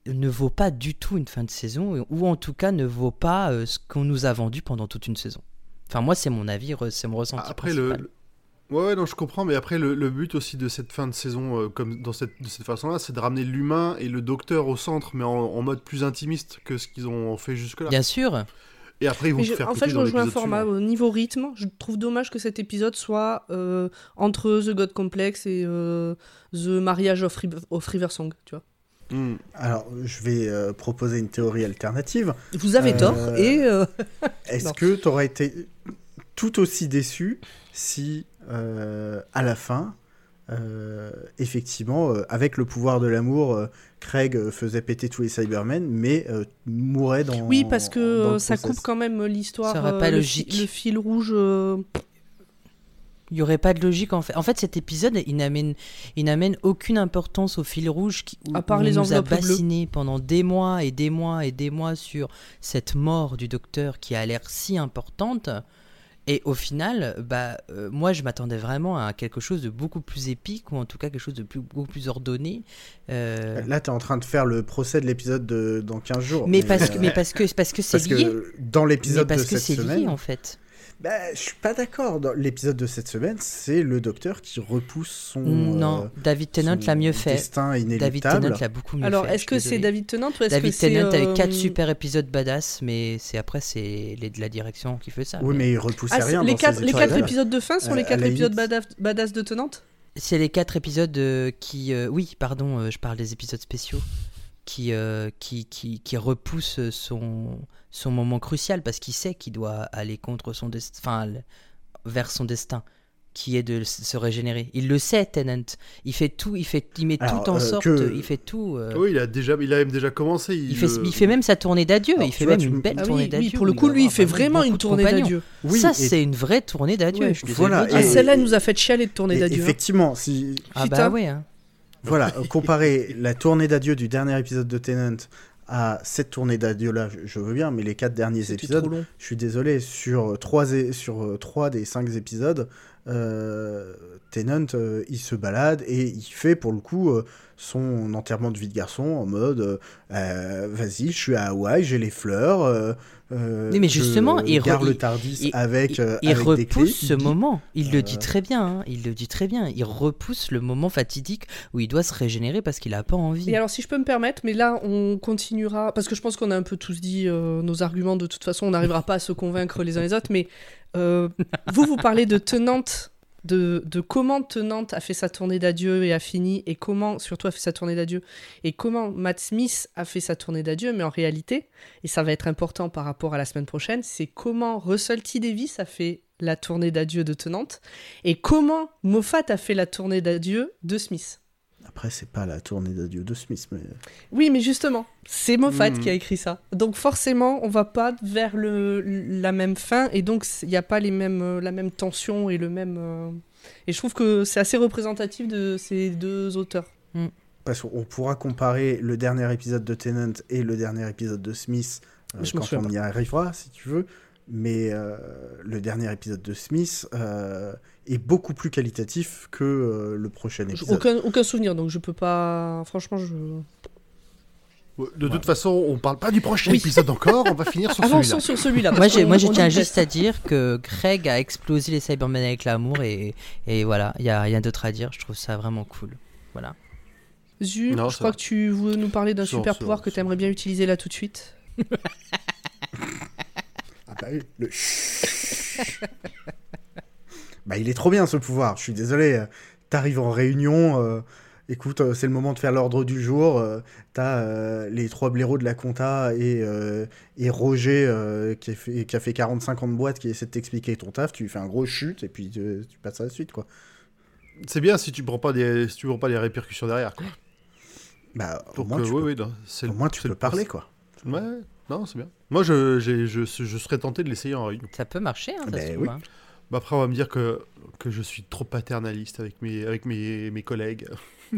ne vaut pas du tout une fin de saison, ou en tout cas ne vaut pas ce qu'on nous a vendu pendant toute une saison. Enfin, moi, c'est mon avis, c'est mon ressenti. Après, le- Ouais, ouais, non, je comprends, mais après, le, le but aussi de cette fin de saison, euh, comme dans cette, de cette façon-là, c'est de ramener l'humain et le docteur au centre, mais en, en mode plus intimiste que ce qu'ils ont fait jusque-là. Bien sûr. Et après, ils vont se faire en fait, je rejoins un format au niveau rythme. Je trouve dommage que cet épisode soit euh, entre The God Complex et euh, The Marriage of, Riv- of River Song. Tu vois. Hmm. Alors, je vais euh, proposer une théorie alternative. Vous avez Euh, tort et euh, Est-ce que tu aurais été tout aussi déçu si, à la fin, euh, effectivement, euh, avec le pouvoir de l'amour, euh, Craig euh, faisait péter tous les Cybermen, mais euh, mourait dans. oui, parce que le euh, ça process. coupe quand même l'histoire. Euh, pas le, logique. fi- le fil rouge. euh, Il n'y aurait pas de logique en fait. En fait, cet épisode, il n'amène, il n'amène aucune importance au fil rouge qui, où, À part où les on nous a bassiné pendant des mois et des mois et des mois sur cette mort du docteur qui a l'air si importante. Et au final, bah, euh, moi, je m'attendais vraiment à quelque chose de beaucoup plus épique ou en tout cas quelque chose de plus, beaucoup plus ordonné. Euh, Là, tu es en train de faire le procès de l'épisode de... dans 15 jours. mais, parce que, euh, mais parce que, parce que lié. que dans l'épisode de parce que cette c'est semaine. lié en fait. Bah, je suis pas d'accord. L'épisode de cette semaine, c'est le docteur qui repousse son. non, euh, David Tennant l'a mieux fait. Destin David inéluctable. Tennant l'a beaucoup mieux Alors, fait. est-ce je que c'est. David Tennant ou est-ce David que c'est Tennant avec euh, 4 super épisodes badass, mais c'est après c'est les de la direction qui fait ça. Oui, mais il repoussait Ah, c'est- rien. les dans quatre, ses les quatre épisodes. de fin sont Euh, les à quatre la épisodes limite. badass, badass de Tennant? C'est les quatre épisodes euh, qui, euh, oui, pardon, euh, je parle des épisodes spéciaux qui euh, qui, qui qui repoussent son son moment crucial parce qu'il sait qu'il doit aller contre son destin, vers son destin qui est de se régénérer. Il le sait, Tennant. Il fait tout, il fait, il met Alors, tout en euh, sorte, que- il fait tout. euh, Oui, il a déjà, il a même déjà commencé. Il, il, fait, le- il fait même sa tournée d'adieu. Il fait vois, même une belle Ah tournée oui, d'adieu. oui, pour le coup, lui, il fait vraiment une tournée d'adieu. Oui, ça, et- c'est une vraie tournée d'adieu. Ouais. Voilà, le Ah, et- celle-là, elle nous a fait chialer de tournée Et d'adieu. hein. effectivement, si Ah Putain. bah ouais. hein. Voilà, euh, comparer la tournée d'adieu du dernier épisode de Tennant à cette tournée d'adieu là, je, veux bien, mais les quatre derniers épisodes, je suis désolé, sur trois, sur euh, trois des cinq épisodes, euh, Tennant, euh, il se balade et il fait pour le coup euh, son enterrement de vie de garçon en mode vas-y, je suis à Hawaï, j'ai les fleurs. Euh, euh, mais je justement, il le il- Tardis il- avec, euh, il avec des clés. repousse ce Il dit- moment. Il le dit Euh, très bien. hein, Il le dit très bien. Il repousse le moment fatidique où il doit se régénérer parce qu'il a pas envie. Et alors, si je peux me permettre, mais là, on continuera, parce que je pense qu'on a un peu tous dit euh, nos arguments, de toute façon, on n'arrivera pas à se convaincre les uns les autres, mais euh, vous, vous parlez de Tenante, de, comment Tenante a fait sa tournée d'adieu et a fini, et comment, surtout, a fait sa tournée d'adieu, et comment Matt Smith a fait sa tournée d'adieu, mais en réalité, et ça va être important par rapport à la semaine prochaine, c'est comment Russell T. Davis a fait la tournée d'adieu de Tenante, et comment Moffat a fait la tournée d'adieu de Smith. Après, c'est pas la tournée d'adieu de Smith, mais Oui, mais justement, c'est Moffat Mhm. qui a écrit ça. Donc forcément, on va pas vers le, la même fin et donc il n'y a pas les mêmes, euh, la même tension et le même. euh, Et je trouve que c'est assez représentatif de ces deux auteurs. parce qu'on pourra comparer le dernier épisode de Tennant et le dernier épisode de Smith euh, Je quand on y arrivera, si tu veux. Mais euh, le dernier épisode de Smith euh, est beaucoup plus qualitatif que euh, le prochain Je- épisode. Aucun, aucun souvenir, donc je peux pas. Franchement, je. De toute façon, on parle pas du prochain Oui. épisode encore, on va finir sur celui-là. Avançons sur celui-là. Moi, qu'on- moi, je tiens juste à dire que Craig a explosé les Cybermen avec l'amour et, et voilà, il y a rien d'autre à dire. Je trouve ça vraiment cool. Voilà. Zu, je crois va. que tu veux nous parler d'un Sur- super sur- pouvoir que tu aimerais bien utiliser là tout de suite. Ah bah oui, le... bah il est trop bien ce pouvoir, je suis désolé. euh, T'arrives en réunion, euh, écoute, euh, c'est le moment de faire l'ordre du jour. euh, T'as euh, les trois blaireaux de la compta et, euh, et Roger euh, qui, a fait, qui a fait 45 ans de boîte qui essaie de t'expliquer ton taf, tu lui fais un gros chute et puis euh, tu passes à la suite quoi. C'est bien si tu prends pas des, si tu prends pas les répercussions derrière. Quoi. Bah au Donc, moins euh, tu oui, peux, oui, non, c'est au le- moins, tu c'est peux le parler quoi. Ouais, non, c'est bien. Moi, je, je, je serais tenté de l'essayer en réunion. Ça peut marcher, hein, ça se trouve, oui. hein. Bah, après, on va me dire que, que je suis trop paternaliste avec mes, avec mes, mes collègues.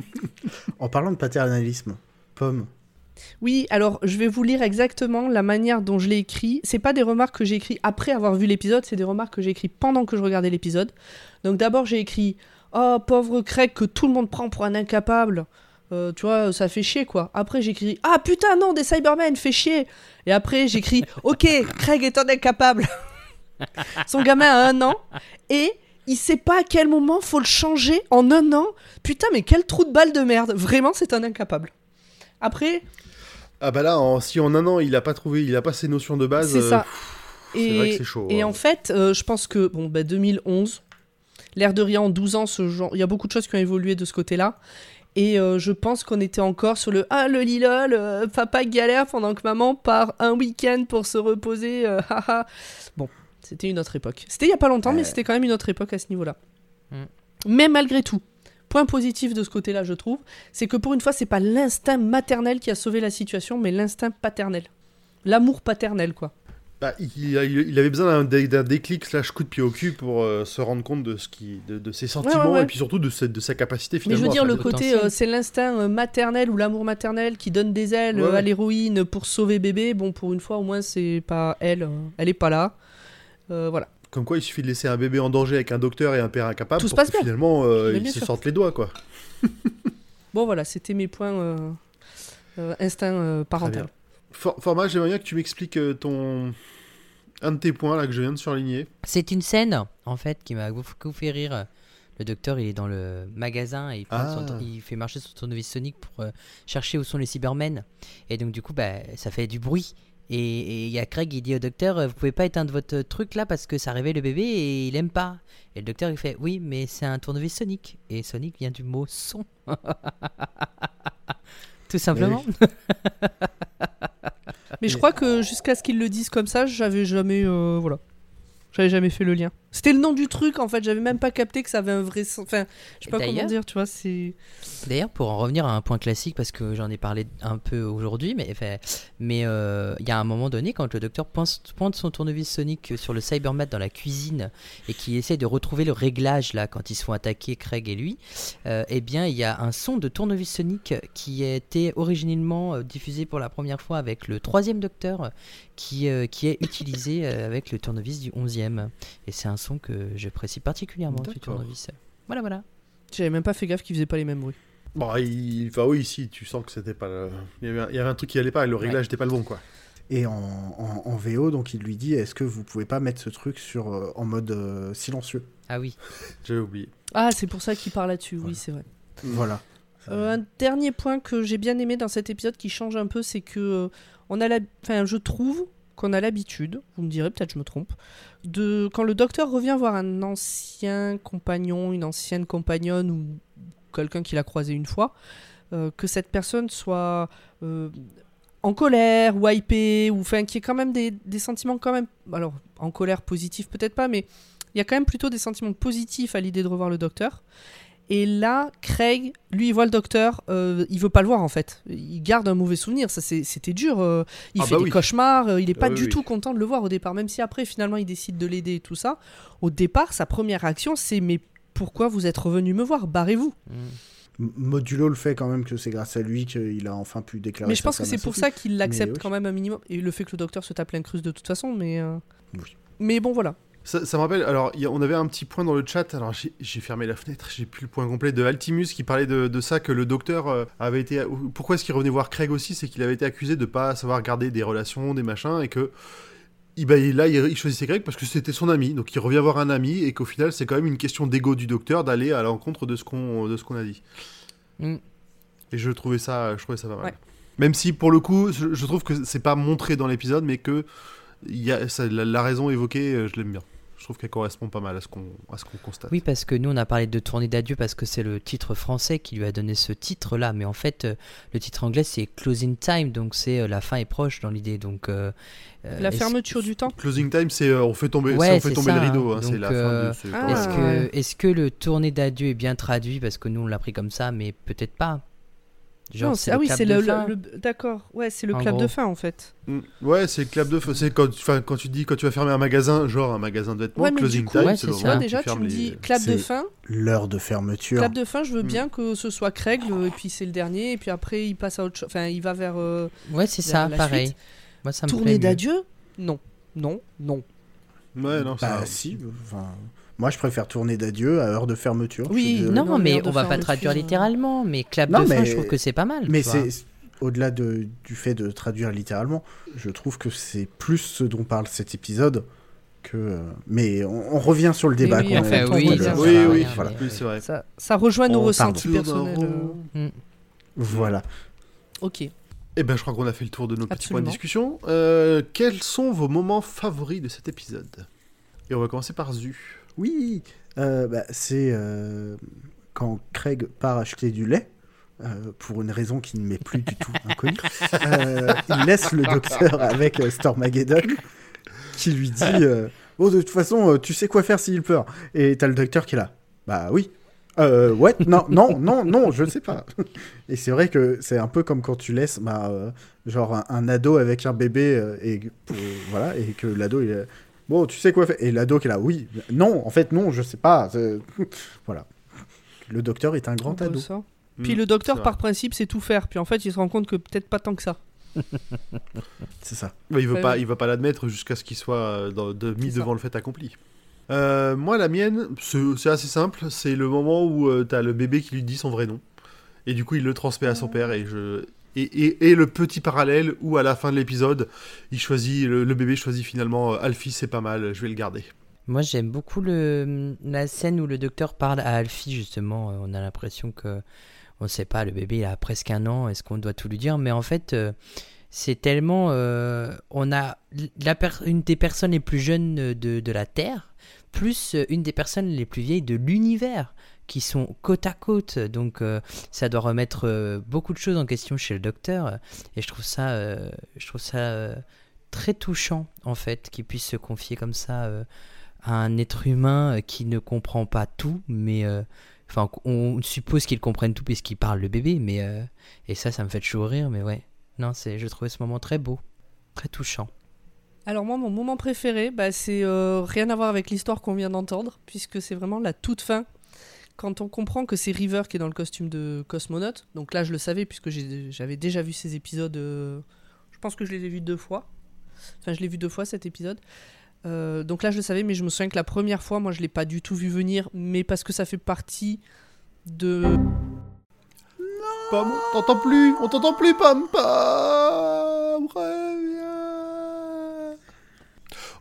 En parlant de paternalisme, Pomme, Oui, alors je vais vous lire exactement la manière dont je l'ai écrit. C'est pas des remarques que j'ai écrites après avoir vu l'épisode, c'est des remarques que j'ai écrites pendant que je regardais l'épisode. Donc d'abord j'ai écrit Oh pauvre Craig que tout le monde prend pour un incapable. Euh, tu vois, ça fait chier quoi. Après j'écris Ah putain non, des Cybermen, fait chier. Et après j'écris Ok, Craig est un incapable. Son gamin a un an et il sait pas à quel moment faut le changer en un an. Putain, mais quel trou de balle de merde. Vraiment, c'est un incapable. Après, Ah bah là, en- si en un an, il a pas trouvé, il a pas ses notions de base. C'est euh, ça. vrai que chaud. Et hein. en fait, euh, je pense que bon, bah, 2011, l'air de rien, en 12 ans, ce genre, il y a beaucoup de choses qui ont évolué de ce côté-là. Et euh, je pense qu'on était encore sur le Ah, le lilol, euh, papa galère pendant que maman part un week-end pour se reposer. euh, haha. bon, c'était une autre époque. C'était il y a pas longtemps, mais Ouais. c'était quand même une autre époque à ce niveau-là. Mm. Mais malgré tout, point positif de ce côté-là, je trouve, c'est que pour une fois, c'est pas l'instinct maternel qui a sauvé la situation, mais l'instinct paternel. L'amour paternel, quoi. Bah, il, a- il avait besoin d'un dé- d'un déclic slash coup de pied au cul pour euh, se rendre compte de, ce qui, de, de ses sentiments ouais. et puis surtout de, sa- de sa capacité Mais finalement. je veux dire, le côté, euh, c'est l'instinct euh, maternel ou l'amour maternel qui donne des ailes Ouais, euh, à l'héroïne pour sauver bébé. Bon, pour une fois, au moins, c'est pas elle. euh, elle est pas là. Euh, voilà. Comme quoi, il suffit de laisser un bébé en danger avec un docteur et un père incapable Tout se pour passe que bien. finalement euh, Mais ils bien se sûr. sortent les doigts quoi. Bon, voilà, c'était mes points euh, euh, instinct euh, parental. bien. For- format, j'aimerais bien que tu m'expliques euh, ton un de tes points là que je viens de surligner. C'est une scène, en fait, qui m'a beaucoup fait rire. Le docteur, il est dans le magasin et il, prend son Ah. tour- il fait marcher son tournevis sonique pour euh, chercher où sont les Cybermen. Et donc, du coup, bah, ça fait du bruit. Et il y a Craig, il dit au docteur, euh, vous pouvez pas éteindre votre truc là parce que ça réveille le bébé et il aime pas. Et le docteur, il fait, oui, mais c'est un tournevis sonique. Et sonique vient du mot son. Tout simplement. Mais je crois que jusqu'à ce qu'ils le disent comme ça, j'avais jamais. euh, voilà. J'avais jamais fait le lien. C'était le nom du truc en fait, j'avais même pas capté que ça avait un vrai sens. Enfin, je sais pas comment dire, tu vois, c'est. D'ailleurs, pour en revenir à un point classique, parce que j'en ai parlé un peu aujourd'hui, mais enfin, mais euh, il y a un moment donné, quand le docteur pointe, pointe son tournevis sonique sur le Cybermat dans la cuisine et qui essaie de retrouver le réglage là quand ils se font attaquer, Craig et lui, euh, eh bien, il y a un son de tournevis sonique qui a été originellement euh, diffusé pour la première fois avec le troisième docteur, qui, euh, qui est utilisé avec le tournevis du 11e. Et c'est un son que j'apprécie particulièrement tournevis. Voilà, voilà. J'avais même pas fait gaffe qu'ils faisaient pas les mêmes bruits. Bon, il... enfin, oui, si, tu sens que c'était pas. le- Il, y avait un... il y avait un truc qui allait pas et le réglage n'était pas le bon, quoi. Et en, en- en VO, donc il lui dit est-ce que vous pouvez pas mettre ce truc sur, euh, en mode euh, silencieux? Ah oui. J'avais oublié. Ah, c'est pour ça qu'il parle là-dessus, oui, c'est vrai. Voilà. Euh, un dernier point que j'ai bien aimé dans cet épisode qui change un peu, c'est que euh, on a la... enfin, je trouve qu'on a l'habitude, vous me direz peut-être je me trompe, de quand le docteur revient voir un ancien compagnon, une ancienne compagnonne ou quelqu'un qu'il a croisé une fois, euh, que cette personne soit euh, en colère ou hypée ou enfin qu'il y ait quand même des, sentiments quand même, alors en colère positif peut-être pas, mais il y a quand même plutôt des sentiments positifs à l'idée de revoir le docteur. Et là, Craig, lui, il voit le docteur, euh, il veut pas le voir en fait. Il garde un mauvais souvenir, ça c'est- c'était dur. euh, il Ah fait bah des oui. cauchemars, euh, il est pas oui, du oui. tout content de le voir au départ, même si après finalement il décide de l'aider et tout ça. Au départ, sa première réaction c'est mais pourquoi vous êtes revenu me voir? Barrez-vous. Mm. M- Modulo le fait quand même que c'est grâce à lui qu'il a enfin pu déclarer. Mais je pense que c'est pour ça qu'il l'accepte oui. quand même un minimum. Et le fait que le docteur se tape l'incruste de toute façon, mais. euh, Oui. Mais bon, voilà. Ça, ça me rappelle, alors il y a- on avait un petit point dans le chat, alors j'ai- fermé la fenêtre, j'ai plus le point complet, de Altimus qui parlait de, de ça, que le docteur euh, avait été... Pourquoi est-ce qu'il revenait voir Craig aussi C'est qu'il avait été accusé de pas savoir garder des relations, des machins, et que... bah, là, il, choisissait Craig parce que c'était son ami, donc il revient voir un ami, et qu'au final, c'est quand même une question d'ego du docteur d'aller à l'encontre de ce qu'on de ce qu'on a dit. Mm. Et je trouvais ça, je trouvais ça pas mal. Ouais. Même si, pour le coup, je, je trouve que c'est pas montré dans l'épisode, mais que il y a, ça- la, la raison évoquée, euh, je l'aime bien. Je trouve qu'elle correspond pas mal à ce qu'on à ce qu'on constate. Oui, parce que nous, on a parlé de tournée d'adieu parce que c'est le titre français qui lui a donné ce titre-là. Mais en fait, euh, le titre anglais, c'est Closing Time. Donc, c'est euh, la fin est proche dans l'idée. Donc, euh, La fermeture du temps. Closing time, c'est euh, on fait tomber, Ouais, on fait tomber ça, le rideau. hein. hein, c'est la fin de ce. Ah, Est-ce que, ouais. est-ce que le tournée d'adieu est bien traduit? Parce que nous, on l'a pris comme ça, mais peut-être pas. Genre, Non, c'est ah oui, clap c'est de le. fin. le- le- D'accord. Ouais, c'est le En clap de fin en fait. Mm. Ouais, c'est le clap de feu. C'est quand, quand tu dis quand tu vas fermer un magasin, genre un magasin de vêtements, Ouais, closing coup, time, ouais, c'est le. Tu moment déjà, tu fermes me les- dis clap de fin. L'heure de fermeture. Clap de fin, je veux Mm. bien que ce soit Craig, le- et puis c'est le dernier, et puis après il passe à autre chose. Enfin, il va vers. euh, Ouais, c'est ça, pareil. suite. Moi, ça me plaît Tournée d'adieu? Non. Non, non. Ouais, non, Bah ça- si. Enfin, moi je préfère tourner d'adieu à heure de fermeture. Oui. Non, Non, mais on va pas traduire littéralement. Mais clap Non, de fin, je trouve que c'est pas mal. Mais c'est au-delà de, du fait de traduire littéralement, je trouve que c'est plus ce dont parle cet épisode que. euh, Mais on, on revient sur le débat oui, qu'on en a fait, eu tout oui, ça Oui, oui, rien, voilà. mais oui, oui. c'est vrai. Ça, ça rejoint nos ressentis personnels. euh, Mm. Voilà. Ok. Eh ben, je crois qu'on a fait le tour de nos petits points Absolument. de discussion. Euh, quels sont vos moments favoris de cet épisode? Et on va commencer par Zu. Oui, euh, bah, c'est euh, quand Craig part acheter du lait. euh, pour une raison qui ne m'est plus du tout inconnue, il laisse le docteur avec Stormageddon qui lui dit Oh, de toute façon, tu sais quoi faire s'il pleure. Et t'as le docteur qui est là Bah oui. Euh, ouais, non, non, non, non, je ne sais pas. Et c'est vrai que c'est un peu comme quand tu laisses bah, genre un, ado avec un bébé et, voilà, et que l'ado il Bon, tu sais quoi faire Et l'ado qui est là, oui, non, en fait, non, je sais pas. c'est- voilà. Le docteur est un grand ado. ça. Puis le docteur, par principe, c'est tout faire. Puis en fait, il se rend compte que peut-être pas tant que ça. C'est ça. Ouais, il veut Ouais, pas, il va pas l'admettre jusqu'à ce qu'il soit euh, dans- de- mis ça. devant le fait accompli. Euh, moi, la mienne, c'est assez simple. C'est le moment où tu t'as le bébé qui lui dit son vrai nom. Et du coup, il le transmet à son père. Et, je... et, le petit parallèle où, à la fin de l'épisode, il choisit le, bébé choisit finalement euh, Alfie, c'est pas mal, je vais le garder. Moi, j'aime beaucoup le, la scène où le docteur parle à Alfie, justement. Euh, On a l'impression que, on ne sait pas, le bébé, il a presque un an, est-ce qu'on doit tout lui dire? Mais en fait, euh, c'est tellement. on a une des personnes les plus jeunes de, de la Terre, plus une des personnes les plus vieilles de l'univers, qui sont côte à côte. Donc, euh, ça doit remettre euh, beaucoup de choses en question chez le docteur. Et je trouve ça, euh, je trouve ça très touchant, en fait, qu'il puisse se confier comme ça. à un être humain qui ne comprend pas tout, mais enfin on suppose qu'il comprenne tout puisqu'il parle le bébé, mais et ça, ça me fait chaud rire, mais ouais, non, je trouvais ce moment très beau, très touchant. Alors moi, mon moment préféré, bah, c'est rien à voir avec l'histoire qu'on vient d'entendre, puisque c'est vraiment la toute fin, quand on comprend que c'est River qui est dans le costume de cosmonaute. Donc là, je le savais, puisque j'avais déjà vu ces épisodes. euh, je pense que je les ai vus deux fois. Enfin, je l'ai vu deux fois cet épisode. Euh, donc là, je le savais, mais je me souviens que la première fois, moi, je l'ai pas du tout vu venir, mais parce que ça fait partie de. Pomme, on t'entend plus, on t'entend plus, Pomme, Pomme,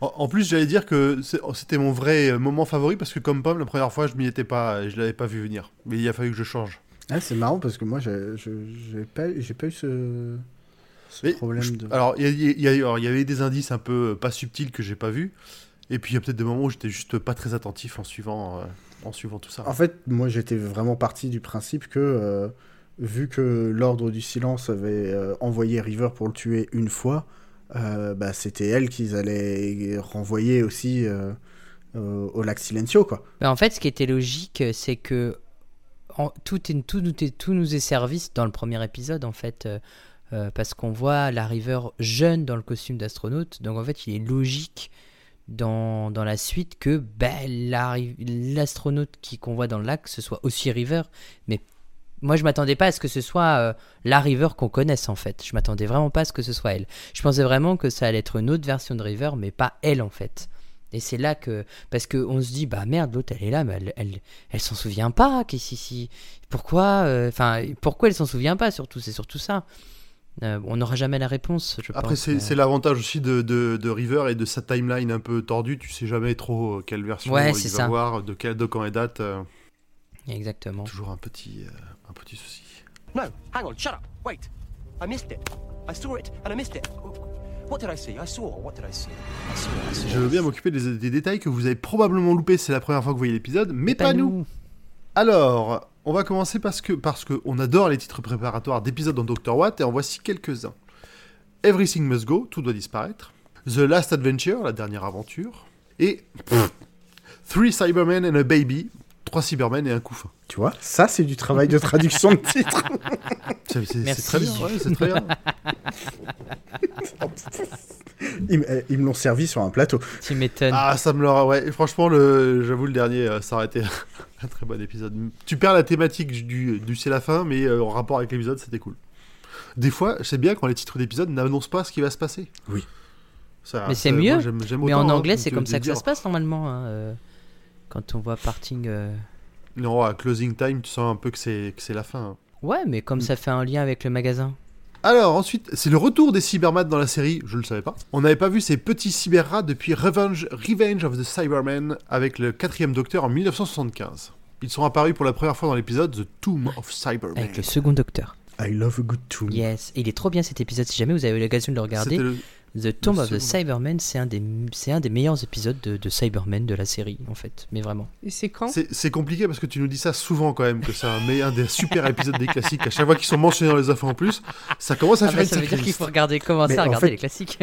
En, en plus, j'allais dire que c'est- c'était mon vrai euh, moment favori parce que comme Pomme, la première fois, je m'y étais pas, et je l'avais pas vu venir. Mais il a fallu que je change. Ah, c'est marrant parce que moi, j'ai pas, j'ai pas eu ce, problème je- de. Alors, il y, avait des indices un peu euh, pas subtils que j'ai pas vus. Et puis, il y a peut-être des moments où j'étais juste pas très attentif en suivant, euh, en suivant tout ça. En fait, moi, j'étais vraiment parti du principe que, euh, vu que l'Ordre du Silence avait euh, envoyé River pour le tuer une fois, euh, bah, c'était elle qu'ils allaient renvoyer aussi euh, euh, au lac Silencio, quoi. Bah, en fait, ce qui était logique, c'est que tout, tout, nous est- servi dans le premier épisode, en fait, parce qu'on voit la River jeune dans le costume d'astronaute. Donc, en fait, il est logique dans, dans la suite que ri- l'astronaute qu'on voit dans le lac, ce soit aussi River. Mais moi, je m'attendais pas à ce que ce soit euh, la River qu'on connaisse, en fait. Je m'attendais vraiment pas à ce que ce soit elle. Je pensais vraiment que ça allait être une autre version de River, mais pas elle, en fait. Et c'est là que parce que on se dit bah merde l'autre elle est là mais elle elle, elle s'en souvient pas qu'est-ce ici pourquoi euh, enfin pourquoi elle s'en souvient pas surtout? C'est surtout ça Euh, on n'aura jamais la réponse je Après, c'est l'avantage aussi de, de, de River et de sa timeline un peu tordue. Tu sais jamais trop euh, quelle version Ouais, il va ça. voir, de, quel, de quand et date. euh, exactement toujours un petit, euh, petit souci. No, hang on, shut up. Wait. I missed it. I saw it and I missed it. What did I see? I saw. What did I see? I saw. I saw. Je veux bien m'occuper des, des détails que vous avez probablement loupés. C'est la première fois que vous voyez l'épisode, mais pas, nous. Alors, on va commencer parce que parce que on adore les titres préparatoires d'épisodes dans Doctor Watt et en voici quelques-uns. Everything Must Go, tout doit disparaître. The Last Adventure, la dernière aventure. Et pff, Three Cybermen and a Baby, trois Cybermen et un couffin. Tu vois, ça, c'est du travail de traduction de titre. C'est c'est- très bien, ouais, c'est très bien. Ils, euh, me l'ont servi sur un plateau. tu m'étonnes Ah, ça me l'aura. Ouais, franchement, le, j'avoue, le dernier, euh, ça aurait été un très bon épisode. Tu perds la thématique du, du c'est la fin, mais euh, en rapport avec l'épisode, c'était cool. Des fois, c'est bien quand les titres d'épisode n'annoncent pas ce qui va se passer. Oui. Ça- Mais c'est ça- moi, mieux. j'aime- j'aime mais autant, en hein, anglais c'est comme ça que ça se passe normalement hein, euh, quand on voit parting euh, Non, à closing time, tu sens un peu que c'est que c'est la fin. hein. ouais mais comme ça fait un lien avec le magasin Alors ensuite, c'est le retour des Cybermen dans la série, je le savais pas. On n'avait pas vu ces petits cyberrats depuis Revenge, Revenge of the Cybermen avec le quatrième Docteur en 1975. Ils sont apparus pour la première fois dans l'épisode The Tomb of Cybermen. avec le second docteur I love a good tune. yes Et il est trop bien cet épisode si jamais vous avez eu l'occasion de le regarder le- The Tomb of the. Cybermen, c'est un, des, c'est un des meilleurs épisodes de, de Cybermen de la série, en fait. Mais vraiment. Et c'est quand? C'est compliqué parce que tu nous dis ça souvent quand même, que c'est un, des super épisodes des classiques. À chaque fois qu'ils sont mentionnés dans les infos en plus, ça commence à Ah faire bah, une ça veut dire qu'il faut regarder, commencer Mais à en regarder fait- les classiques.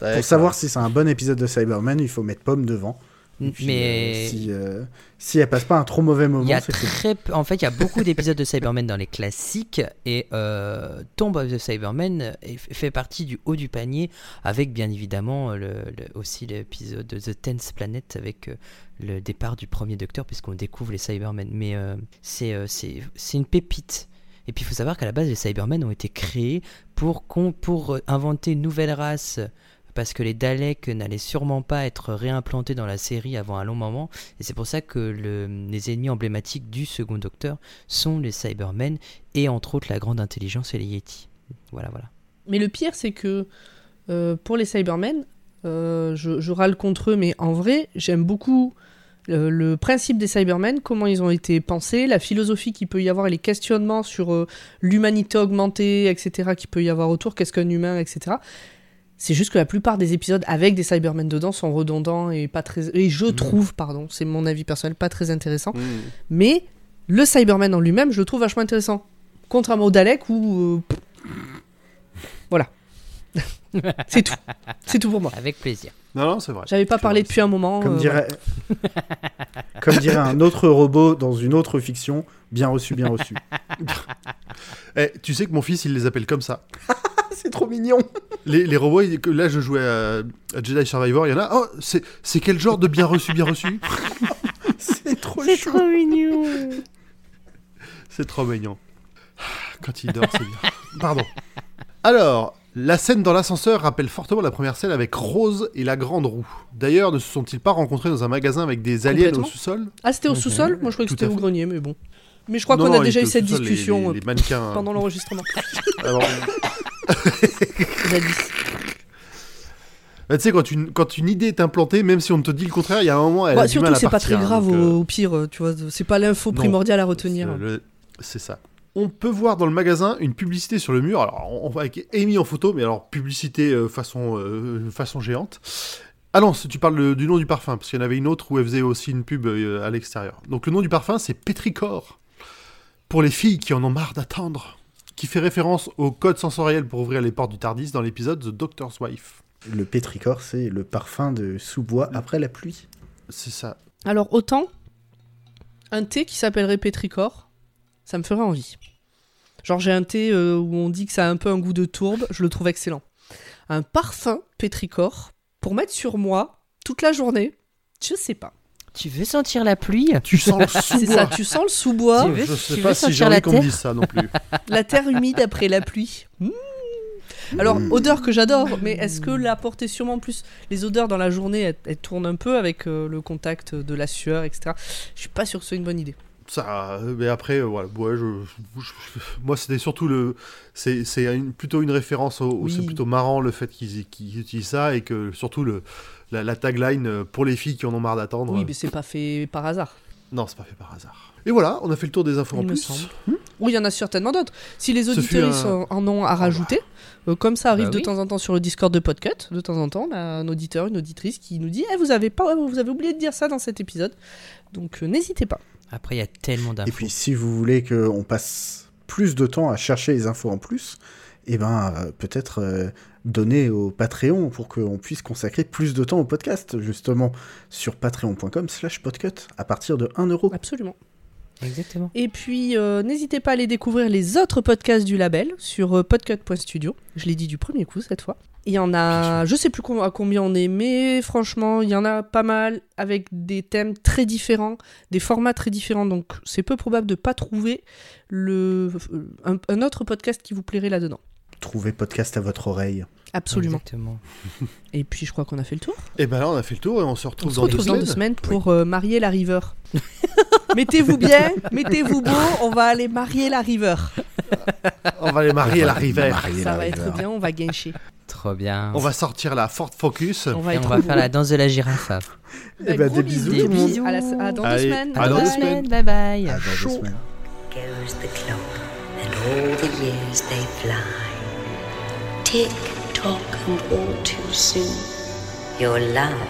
Pour savoir si c'est un bon épisode de Cyberman, il faut mettre Pomme devant. Puis, Mais euh, si, euh, si elle passe pas un trop mauvais moment, y a très en fait, il y a beaucoup d'épisodes de Cybermen dans les classiques et euh, Tomb of the Cybermen fait partie du haut du panier avec bien évidemment le, le- aussi l'épisode de The Tenth Planet avec le départ du premier docteur puisqu'on découvre les Cybermen. Mais c'est une pépite. Et puis il faut savoir qu'à la base les Cybermen ont été créés pour, inventer une nouvelle race parce que les Daleks n'allaient sûrement pas être réimplantés dans la série avant un long moment. Et c'est pour ça que le- les ennemis emblématiques du second Docteur sont les Cybermen et entre autres la grande intelligence et les Yeti. Voilà, voilà. Mais le pire, c'est que euh, pour les Cybermen, euh, je, râle contre eux, mais en vrai, j'aime beaucoup le, le principe des Cybermen, comment ils ont été pensés, la philosophie qu'il peut y avoir et les questionnements sur euh, l'humanité augmentée, etc., qu'il peut y avoir autour, qu'est-ce qu'un humain, etc. C'est juste que la plupart des épisodes avec des Cybermen dedans sont redondants et pas très. Et je trouve, pardon, c'est mon avis personnel, pas très intéressant. Mmh. Mais le Cyberman en lui-même, je le trouve vachement intéressant. Contrairement au Dalek où. euh, voilà. c'est tout. C'est tout pour moi. Avec plaisir. Non, non, c'est vrai. J'avais pas parlé depuis un moment. Comme euh, dirait... Comme dirait un autre robot dans une autre fiction, bien reçu, bien reçu. Eh, tu sais que mon fils, il les appelle comme ça. C'est trop mignon. Les, les robots, là, je jouais à, à Jedi Survivor, il y en a. Oh, c'est quel genre de bien reçu, bien reçu C'est trop C'est trop mignon. C'est trop mignon. Quand il dort, c'est bien. Pardon. Alors, La scène dans l'ascenseur rappelle fortement la première scène avec Rose et la grande roue. D'ailleurs, ne se sont-ils pas rencontrés dans un magasin avec des aliens au sous-sol Ah, c'était au sous-sol Moi, je croyais que c'était au fait. grenier, mais bon. Mais je crois qu'on a déjà eu cette les- discussion les- les euh, mannequins. pendant l'enregistrement. Alors, Jadis. bah, tu sais, quand une, quand une idée est implantée, même si on te dit le contraire, il y a un moment, elle Bah, a du surtout, mal à c'est pas partir, très hein, grave donc, euh, au pire, euh, tu vois. C'est pas l'info Non. primordiale à retenir. C'est le- C'est ça. On peut voir dans le magasin une publicité sur le mur, alors on voit avec Amy en photo, mais alors publicité euh, façon, euh, façon géante. Ah non, c'est- tu parles le- du nom du parfum, parce qu'il y en avait une autre où elle faisait aussi une pub euh, à l'extérieur. Donc le nom du parfum, c'est Petricor. Pour les filles qui en ont marre d'attendre. Qui fait référence au code sensoriel pour ouvrir les portes du Tardis dans l'épisode The Doctor's Wife. Le pétricor, c'est le parfum de sous-bois après la pluie. C'est ça. Alors, autant, un thé qui s'appellerait Pétricor, ça me ferait envie. Genre, j'ai un thé euh, où on dit que ça a un peu un goût de tourbe, je le trouve excellent. Un parfum Pétricor, pour mettre sur moi toute la journée, je sais pas. Tu veux sentir la pluie Tu sens le C'est ça, sous-bois. tu sens le sous-bois, Tu veux- Je sais tu pas veux si sentir j'ai la envie qu'on me dise ça non plus. la terre humide après la pluie. Mmh. Alors, Mmh. odeur que j'adore, mais est-ce que l'apporter sûrement plus Les odeurs dans la journée, elles, elles tournent un peu avec euh, le contact de la sueur, etc. Je suis pas sûr que ce soit une bonne idée. Ça, euh, mais après, euh, voilà, ouais, je, je- je- moi c'était surtout le, c'est, c'est une- plutôt une référence au, au- Oui. c'est plutôt marrant le fait qu'ils, qu'ils utilisent ça et que surtout le, la, la tagline euh, pour les filles qui en ont marre d'attendre. Oui, mais c'est pas fait par hasard. Non, c'est pas fait par hasard. Et voilà, on a fait le tour des infos Il en me plus. semble. Oui, il y en a certainement d'autres. Si les auditeurs un- en ont à rajouter, euh, comme ça arrive Bah de oui. temps en temps sur le Discord de Podcut, de temps en temps, on a un auditeur, une auditrice qui nous dit Eh, vous avez pas, vous avez oublié de dire ça dans cet épisode. Donc euh, n'hésitez pas. Après, il y a tellement d'infos. Et puis, si vous voulez qu'on passe plus de temps à chercher les infos en plus, eh ben, euh, peut-être euh, donner au Patreon pour qu'on puisse consacrer plus de temps au podcast, justement, sur patreon.com slash podcut, à partir de 1 euro. Absolument. Exactement. Et puis, euh, n'hésitez pas à aller découvrir les autres podcasts du label sur euh, podcut.studio. Je l'ai dit du premier coup cette fois. Il y en a, je sais plus à combien on est, mais franchement, il y en a pas mal avec des thèmes très différents, des formats très différents. Donc, c'est peu probable de pas trouver le, un, un autre podcast qui vous plairait là-dedans. Trouvez podcast à votre oreille. Absolument. Exactement. Et puis, je crois qu'on a fait le tour. Et ben là, on a fait le tour et on se On retrouve se dans retrouve deux dans semaines. deux semaines pour euh, marier la river. mettez-vous bien, mettez-vous beau, on va aller marier la river. On va les marier la. Marier Ça la va river. être bien, on va gâcher. Trop bien. On va sortir la Ford Focus. On va Et on va faire la danse de la girafe. Eh ben, des bisous, Des tout le monde. bisous. À, la- à dans Allez, deux semaines. à dans Bye deux bye. semaines. Bye bye. À dans deux semaines. goes the clock, and all the years they fly. Tick tock, and all too soon, your love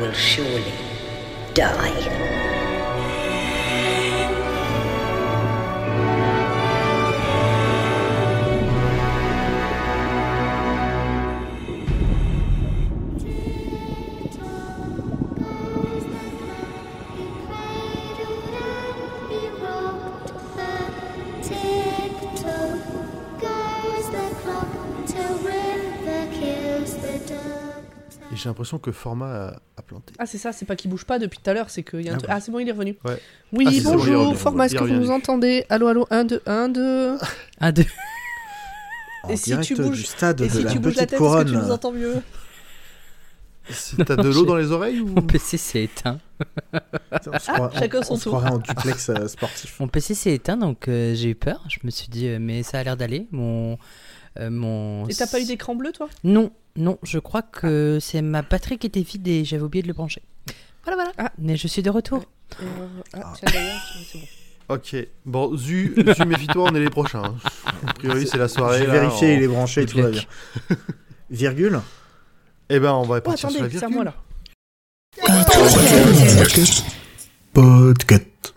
will surely die. L'impression que format a, a planté. Ah, c'est ça, c'est pas qu'il bouge pas depuis tout à l'heure, c'est qu'il y a un Ah truc. Ah, c'est bon, il est revenu. Ouais. Oui, Ah, c'est bon, bonjour, revenu. format, est-ce que vous revient. nous entendez Allô, allô, 1, 2, 1, 2. Un, deux. En Et si tu bouges- du stade Et de si la tu bouges la tête, est-ce que tu nous entends mieux Si T'as de l'eau dans les oreilles ou Mon PC s'est éteint. On se croirait- Ah, chacun on son tour. en duplex euh, sportif. Mon PC s'est éteint, donc euh, j'ai eu peur. Je me suis dit, euh, mais ça a l'air d'aller. Mon, euh, mon. Et t'as pas eu d'écran bleu, toi? Non, non. Je crois que c'est ma batterie qui était vide et j'avais oublié de le brancher. Voilà, voilà. Ah. Mais je suis de retour. Euh, Ah, d'ailleurs, c'est bon. Ok. Bon, Zu, Zu méfie-toi, on est les prochains. hein. A priori, c'est la soirée. J'ai vérifié, il est branché, tout va bien. Virgule Eh ben, on va Oh, partir sur la attendez, c'est à moi virgule. là. Podcast.